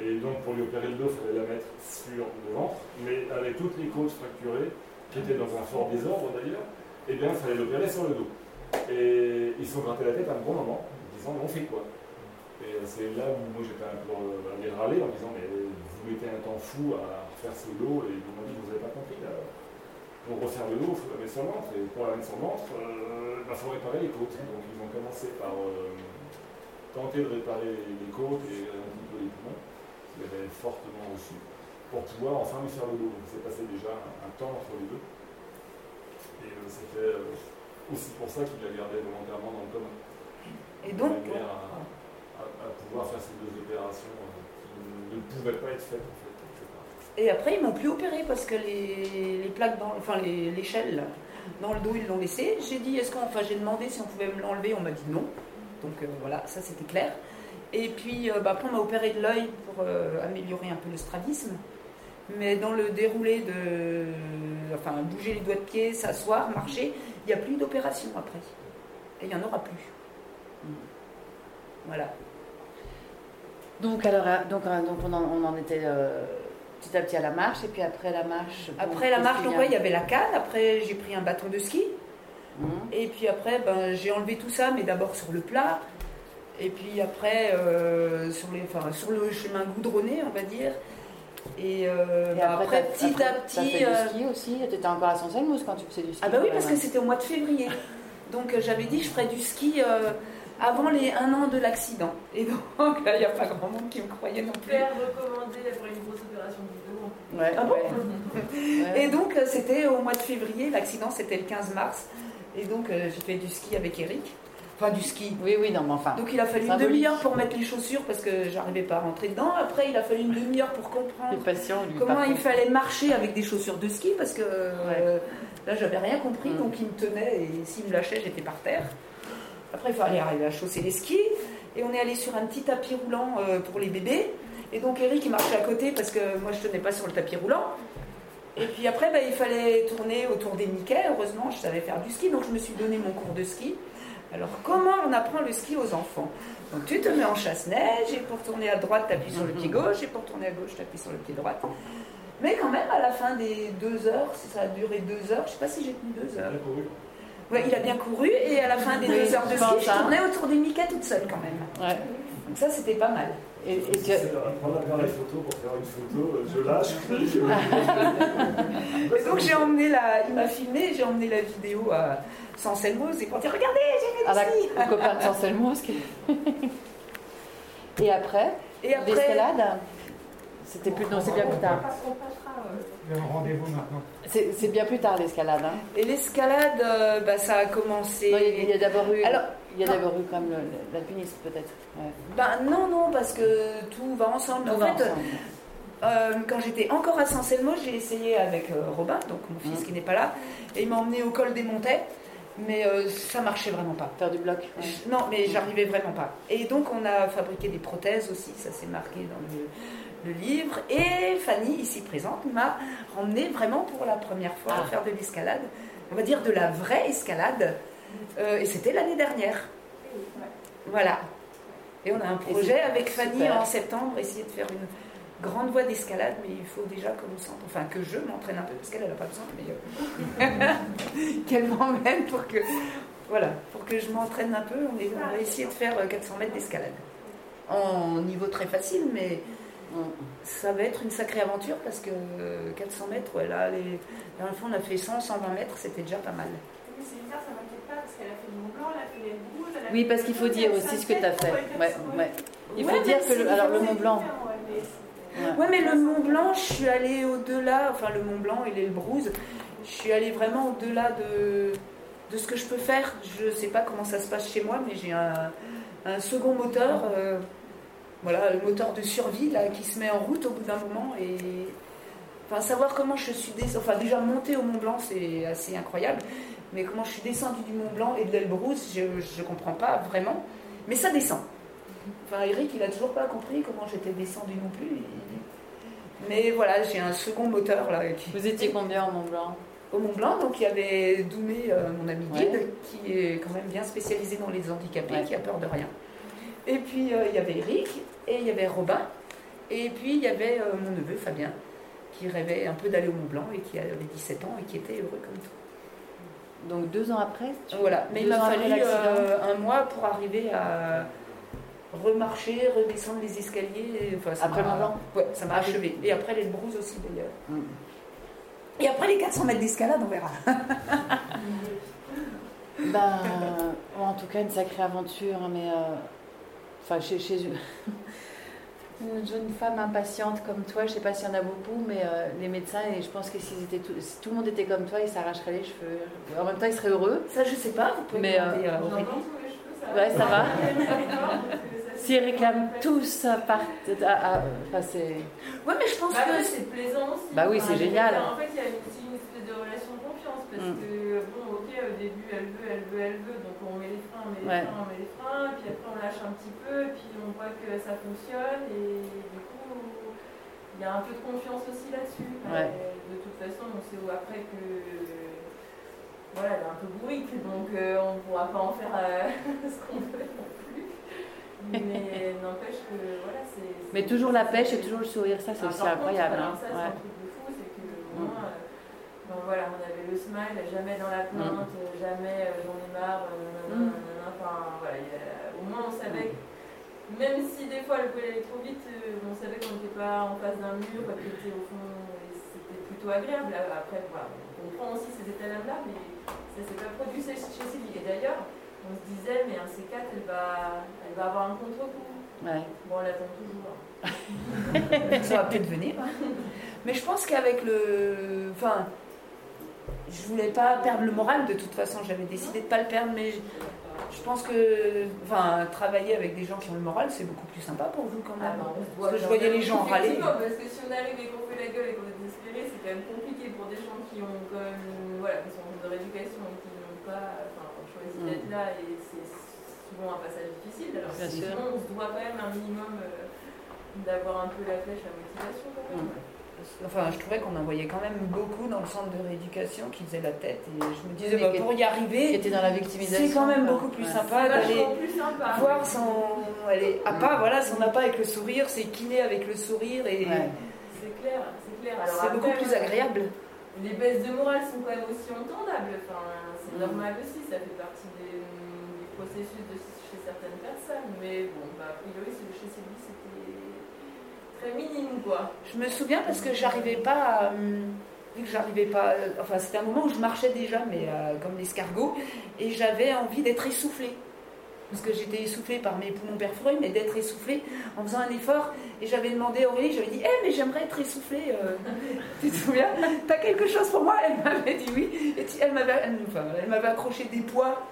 Et donc pour lui opérer le dos, il fallait la mettre sur le ventre. Mais avec toutes les côtes fracturées, qui étaient dans un fort désordre d'ailleurs, eh bien il fallait l'opérer sur le dos. Et ils se sont grattés la tête à un bon moment, en disant on fait quoi? Et c'est là où moi j'étais un peu euh, allé râler en disant mais vous mettez un temps fou à refaire ce dos et ils m'ont dit vous n'avez pas compris là. Pour refaire le dos, il faut la mettre sur le ventre. Et pour la mettre sur le ventre, il faut réparer les côtes. Donc ils ont commencé par euh, tenter de réparer les côtes et un petit peu les poumons, qui avaient fortement reçu, pour pouvoir enfin lui faire le dos. Donc s'est passé déjà un, un temps entre les deux. Et euh, c'était euh, aussi pour ça qu'il l'a gardé volontairement dans le coma. Et donc, De manière à, à- à pouvoir faire ces deux opérations euh, qui ne pouvaient pas être faites en fait. et après, ils m'ont plus opéré parce que les, les plaques, dans, enfin les- l'échelle dans le dos, ils l'ont laissé. J'ai dit, est-ce qu'on, enfin, j'ai demandé si on pouvait me l'enlever. On m'a dit non. Donc euh, voilà, ça c'était clair. Et puis euh, bah, après, on m'a opéré de l'œil pour euh, améliorer un peu le strabisme. Mais dans le déroulé de. Enfin, bouger les doigts de pied, s'asseoir, marcher, il n'y a plus d'opération après. Et il n'y en aura plus. Voilà. Donc alors euh, donc, donc on, en, on en était euh, petit à petit à la marche et puis après la marche. bon, Après la marche, donc ouais, il y avait la canne. Après, j'ai pris un bâton de ski. Mhm. Et puis après, ben, j'ai enlevé tout ça, mais d'abord sur le plat. Et puis après, euh, sur, les, enfin, sur le chemin goudronné, on va dire. Et, euh, Et ben, après, petit à après, petit. fait euh, du ski aussi. T'étais encore à Sanselmous quand tu faisais du ski. Ah bah oui, parce que c'était au mois de février. Donc euh, j'avais dit que je ferais du ski euh, avant les un an de l'accident. Et donc là, il n'y a pas grand monde qui me croyait non plus. Faire recommander après une grosse opération du dos. Ouais, Ah bon ouais. Et donc, euh, c'était au mois de février, l'accident c'était le 15 mars. Et donc, euh, j'ai fait du ski avec Eric. Enfin, du ski. Oui, oui, non, mais enfin. Donc, il a fallu une demi-heure pour mettre les chaussures parce que j'arrivais pas à rentrer dedans. Après, il a fallu une demi-heure pour comprendre patients, lui, comment il contre. fallait marcher avec des chaussures de ski parce que euh, là, j'avais rien compris. Mm. Donc, il me tenait et s'il me lâchait, j'étais par terre. Après, il fallait arriver à chausser les skis. Et on est allé sur un petit tapis roulant euh, pour les bébés. Et donc, Eric, il marchait à côté parce que moi, je tenais pas sur le tapis roulant. Et puis après, bah, il fallait tourner autour des Mickey. Heureusement, je savais faire du ski, donc je me suis donné mon cours de ski. Alors, comment on apprend le ski aux enfants Donc, tu te mets en chasse-neige, et pour tourner à droite, tu appuies sur le pied gauche, et pour tourner à gauche, tu appuies sur le pied droit. Mais quand même, à la fin des deux heures, ça a duré deux heures, je sais pas si j'ai tenu deux heures. Ouais, il a bien couru, et à la fin des deux heures de ski, je tournais autour des Mickey toute seule quand même. Ouais. Donc ça, c'était pas mal. Et, et tu- C'est prendre l'appareil photo pour faire une photo, euh, je lâche. Et donc j'ai emmené la, il m'a filmé, j'ai emmené la vidéo à Sanselmose et pour dire regardez, j'ai fait à du la, ski. au copain de Sanselmo. ce qui- Et après, Et après, l'escalade C'était plus, non, c'est bien plus tard. Euh, rendez-vous maintenant. C'est bien plus tard l'escalade. Hein. et l'escalade, euh, bah, ça a commencé. Non, il y a- d'abord eu, Alors, il y a d'abord eu quand même l'alpinisme peut-être. Ouais. Bah, non, non, parce que tout va ensemble. Tout en va fait, ensemble. euh, quand j'étais encore à Sanselmo, j'ai essayé avec euh, Robin, donc mon fils Mhm. qui n'est pas là, et il m'a emmené au col des Montets, mais euh, ça marchait vraiment pas. Faire du bloc. ouais. Je- Non, mais j'arrivais vraiment pas. Et donc, on a fabriqué des prothèses aussi, ça s'est marqué dans le, le livre. Et Fanny, ici présente, m'a emmené vraiment pour la première fois à Ah. faire de l'escalade. On va dire de la vraie escalade. Euh, et c'était l'année dernière. Voilà. Et on a un Et projet avec Fanny super. en septembre, essayer de faire une grande voie d'escalade, mais il faut déjà que sente- enfin que je m'entraîne un peu, parce qu'elle n'a pas besoin, mais euh, qu'elle m'emmène pour que, voilà, pour que je m'entraîne un peu. On, est, on va essayer de faire euh, 400 mètres d'escalade. En niveau très facile, mais. Ça va être une sacrée aventure parce que euh, 400 mètres, ouais, là, les, la dernière fois on a fait 100, 120 mètres, c'était déjà pas mal. Oui, c'est bizarre, ça m'inquiète pas parce qu'elle a fait le Mont Blanc, elle a fait les Bouges. elle a Oui, parce le qu'il faut dire aussi ce que tu as fait. Ouais, ouais. Il faut dire que le, alors le Mont Blanc. Ouais, mais le Mont Blanc, je suis allée au-delà, enfin le Mont Blanc et l'Elbrouz, je suis allée vraiment au-delà de, de ce que je peux faire. Je sais pas comment ça se passe chez moi, mais j'ai un, un second moteur, euh, voilà, le moteur de survie là, qui se met en route au bout d'un moment. Et enfin, savoir comment je suis descendue, enfin déjà monter au Mont Blanc, c'est assez incroyable, mais comment je suis descendue du Mont Blanc et de l'Elbrouz, je ne comprends pas vraiment, mais ça descend. Enfin, Eric, il a toujours pas compris comment j'étais descendue non plus. Mais voilà, j'ai un second moteur là. Qui... Vous étiez combien au Mont Blanc? Au Mont Blanc, donc il y avait Doumé, euh, mon ami guide, Ouais. qui est quand même bien spécialisé dans les handicapés, Ouais. qui a peur de rien. Et puis euh, il y avait Eric, et il y avait Robin, et puis il y avait euh, mon neveu Fabien, qui rêvait un peu d'aller au Mont Blanc et qui avait 17 ans et qui était heureux comme tout. Donc deux ans après tu- Voilà, mais il m'a fallu euh, un mois pour arriver à remarcher, redescendre les escaliers. Enfin, Après le Mont Blanc Ouais, ça m'a Ah achevé. Et après les brouses aussi d'ailleurs. Mm. Et après les 400 mètres d'escalade, on verra. Ben, en tout cas, une sacrée aventure, hein, mais euh, enfin, chez, chez une... une jeune femme impatiente comme toi, je sais pas s'il y en a beaucoup, mais euh, les médecins, et je pense que s'ils étaient tout, si tout le monde était comme toi, ils s'arracheraient les cheveux. En même temps, ils seraient heureux. Ça, je sais pas, vous pouvez Mais, demander Aurélie. tous les cheveux, ça Ouais, ça va. va S'ils réclament tous à part... à- à- enfin, c'est- Ouais, mais je pense Bah que c'est plaisant aussi. Bah oui, c'est génial. En fait, il y a aussi une espèce de relation de confiance parce Mm. que, bon, au début, elle veut, elle veut, elle veut, donc on met les freins, on met les Ouais. freins, on met les freins, puis après on lâche un petit peu, et puis on voit que ça fonctionne, et du coup, il y a un peu de confiance aussi là-dessus. Ouais. Et De toute façon, on sait où après que. Voilà, elle est un peu bourrique, donc euh, on ne pourra pas en faire euh, ce qu'on veut non plus. Mais n'empêche que, voilà, c'est. Mais toujours la pêche et toujours le sourire, ça c'est ah, aussi contre, incroyable. hein. ça, c'est Ouais. un truc de fou, c'est que au moins, euh, donc voilà, on le jamais dans la plainte, euh, jamais euh, j'en ai marre, euh, Mm. enfin voilà, au moins on savait, que- même si des fois elle pouvait aller trop vite, euh, on savait qu'on n'était pas en face d'un mur, qu'on était au fond, et c'était plutôt agréable. Après, voilà, on comprend aussi ces états là mais ça s'est pas produit chez chez Sylvie. Et d'ailleurs, on se disait, mais un C4, elle va, elle va avoir un contre-coup. Ouais. Bon, on l'attend toujours. Ça va peut-être venir. hein. Mais je pense qu'avec le. Enfin, je voulais pas perdre le moral de toute façon, j'avais décidé de pas le perdre, mais je, je pense que. Enfin, travailler avec des gens qui ont le moral, c'est beaucoup plus sympa pour vous quand Ah, même. bah, on se Parce que je voyais les gens râler. Effectivement, Parce que si on arrive et qu'on fait la gueule et qu'on est désespéré, c'est quand même compliqué pour des gens qui ont quand même, voilà, qui sont de rééducation et qui n'ont pas, enfin, choisi Mm. d'être là et c'est souvent un passage difficile. Alors sinon, on se doit quand même un minimum euh, d'avoir un peu la flèche, la motivation quand même. Mm. Enfin, je trouvais qu'on en voyait quand même beaucoup dans le centre de rééducation qui faisaient la tête. Et je me disais, bah, pour y arriver, était dans la victimisation. c'est quand même quoi. beaucoup plus Ouais. sympa d'aller voir son. Aller à pas, voilà, son appât avec le sourire, c'est kiné avec le sourire et Ouais. C'est clair, c'est clair. C'est beaucoup plus agréable. Les baisses de morale sont quand même aussi entendables. Enfin, c'est Mm. normal aussi, ça fait partie des, des processus de, chez certaines personnes. Mais bon, bah, a priori, celui chez Sylvie, c'était très minime, quoi. Je me souviens parce que j'arrivais pas hum, Vu que j'arrivais pas. euh, Enfin, c'était un moment où je marchais déjà, mais euh, comme l'escargot, et j'avais envie d'être essoufflée. Parce que j'étais essoufflée par mes poumons perforés, mais d'être essoufflée en faisant un effort. Et j'avais demandé à Aurélie, j'avais dit Eh, mais j'aimerais être essoufflée. euh, tu te souviens? T'as quelque chose pour moi? Elle m'avait dit oui. Et elle m'avait accroché des poids.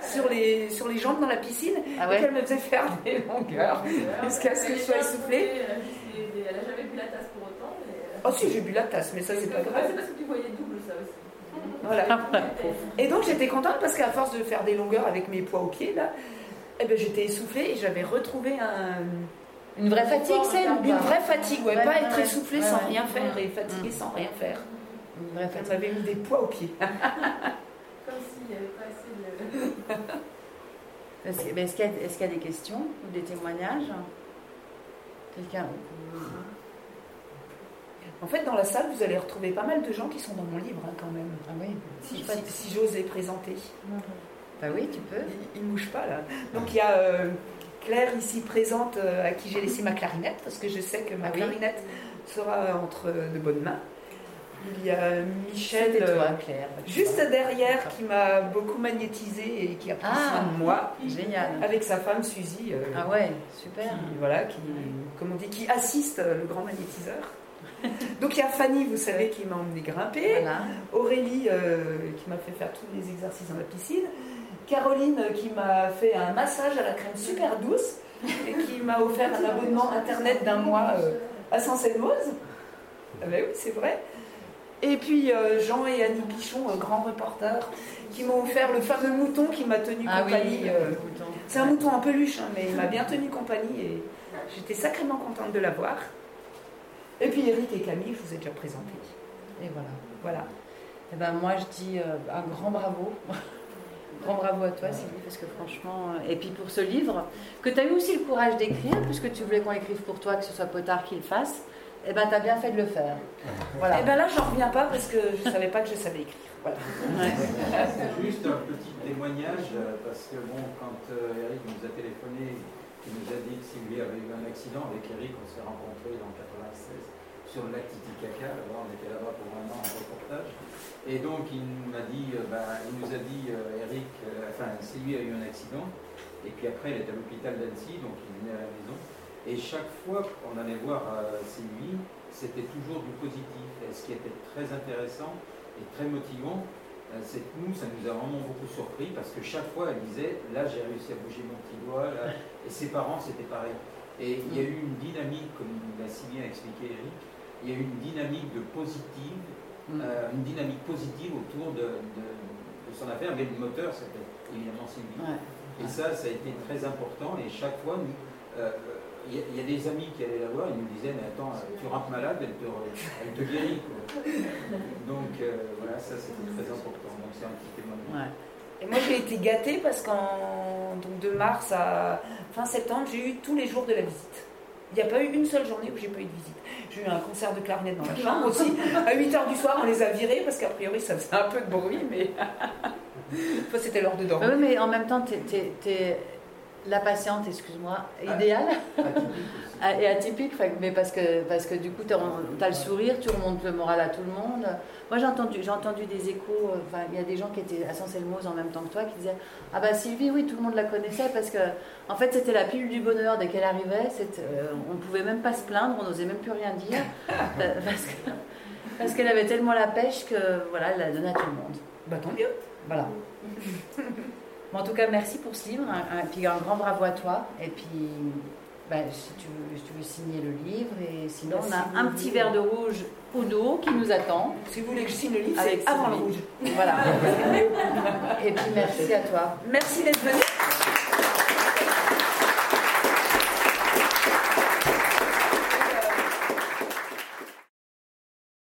Sur les, sur les jambes dans la piscine. Ah Et ouais qu'elle me faisait faire des longueurs. jusqu'à ce que je sois essoufflée. Elle a juste des- elle a jamais bu la tasse pour autant. Mais... euh, Oh si, j'ai bu la tasse, mais ça c'est pas Ah, grave. C'est parce que tu voyais double, ça aussi. Voilà. Peut-être. Et donc j'étais contente parce qu'à force de faire des longueurs avec mes poids aux pieds, là, eh ben, j'étais essoufflée et j'avais retrouvé un, Une vraie fatigue, c'est une vraie fatigue. Ouais, Ouais, pas ouais, être ouais. essoufflée Ouais, sans ouais. rien faire Mm. et fatiguée Mm. sans rien faire. Une vraie fatigue. m'avait mis des poids aux pieds. Comme s'il n'y avait pas assez Est-ce que- mais est-ce qu'il y, a- est-ce qu'il y a des questions ou des témoignages Quelqu'un En fait, dans la salle, vous allez retrouver pas mal de gens qui sont dans mon livre hein, quand même. Ah oui Si, Chouette. si- si j'ose les présenter. Bah oui, tu peux. Il, il mouche pas là. Donc il y a euh, Claire ici présente euh, à qui j'ai laissé ma clarinette parce que je sais que ma Ah oui. clarinette sera entre de bonnes mains. Il y a Michel euh, toi, Claire. juste derrière qui m'a beaucoup magnétisée et qui a pris Ah. soin de moi Génial. avec sa femme Suzy. euh, Ah ouais, super. qui, voilà, qui, comme on dit, qui assiste euh, le grand magnétiseur. Donc il y a Fanny, vous savez, qui m'a emmené grimper. Voilà. Aurélie euh, qui m'a fait faire tous les exercices dans la piscine, Caroline qui m'a fait un massage à la crème super douce et qui m'a offert un abonnement internet d'un mois euh, à Sanselmose. Ah ben oui, c'est vrai. Et puis euh, Jean et Annie Pichon, euh, grands reporters, qui m'ont offert le fameux mouton qui m'a tenu Ah compagnie. oui, euh, c'est un mouton en peluche, hein, mais il m'a bien tenu compagnie et j'étais sacrément contente de l'avoir. Et puis Eric et Camille, je vous ai déjà présenté. Et voilà. Voilà. Eh ben moi je dis euh, un grand bravo. grand bravo à toi Sylvie parce que franchement et puis pour ce livre que tu as eu aussi le courage d'écrire puisque tu voulais qu'on écrive pour toi que ce soit Potard qui le fasse. Eh ben tu as bien fait de le faire. Voilà. Et ben là, j'en reviens pas parce que je savais pas que je savais écrire. Voilà. Ouais. Juste un petit témoignage, euh, parce que bon, quand euh, Eric nous a téléphoné, il nous a dit que Sylvie avait eu un accident avec Eric, on s'est rencontrés en 96 sur le lac Titicaca, on était là-bas pour un an en reportage. Et donc il nous a dit, euh, ben, il nous a dit, euh, Eric, euh, enfin Sylvie a eu un accident, et puis après elle est à l'hôpital d'Annecy, donc il venait à la maison. Et chaque fois qu'on allait voir euh, Sylvie, c'était toujours du positif. Et ce qui était très intéressant et très motivant, euh, c'est que nous, ça nous a vraiment beaucoup surpris parce que chaque fois, elle disait Là, j'ai réussi à bouger mon petit doigt. Là. Et ses parents, c'était pareil. Et il y a eu une dynamique, comme l'a si bien expliqué Eric, il y a eu une dynamique de positive, Mm. euh, une dynamique positive autour de, de- de son affaire. Mais le moteur, c'était évidemment Sylvie. Ouais. Et ça, ça a été très important. Et chaque fois, nous, euh, il y, a- il y a des amis qui allaient la voir, ils nous disaient, mais attends, euh, tu rentres malade, elle te, elle te guérit. quoi. Donc euh, voilà, ça c'était très important. Donc c'est un petit témoignage. Ouais. Et moi, j'ai été gâtée parce qu'en donc de mars à fin septembre, j'ai eu tous les jours de la visite. Il n'y a pas eu une seule journée où j'ai pas eu de visite. J'ai eu un concert de clarinette dans la chambre aussi. À 8h du soir, on les a virés parce qu'a priori, ça faisait un peu de bruit, mais enfin, c'était l'heure de Bah dormir. oui, mais en même temps, t'es- t'es- La patiente, excuse-moi, idéale Ah, et atypique, mais parce que, parce que du coup, tu as, le sourire, tu remontes le moral à tout le monde. Moi, j'ai entendu, entendu des échos, euh, enfin, il y a des gens qui étaient à Saint-Selmoz en même temps que toi qui disaient Ah bah Sylvie, oui, tout le monde la connaissait parce que, en fait, c'était la pilule du bonheur dès qu'elle arrivait. euh, on ne pouvait même pas se plaindre, on n'osait même plus rien dire euh, parce qu'elle avait tellement la pêche que, voilà, elle la donnait à tout le monde. Bah tant mieux. Voilà. Bon, en tout cas, merci pour ce livre. Un, un- puis un grand bravo à toi. Et puis, ben, si, tu veux, si tu veux signer le livre. Et sinon, Bah, on a un petit verre de rouge au dos qui nous attend. Si vous voulez que je signe le livre, c'est avant le rouge. Voilà. et puis, merci à toi. Merci d'être venu.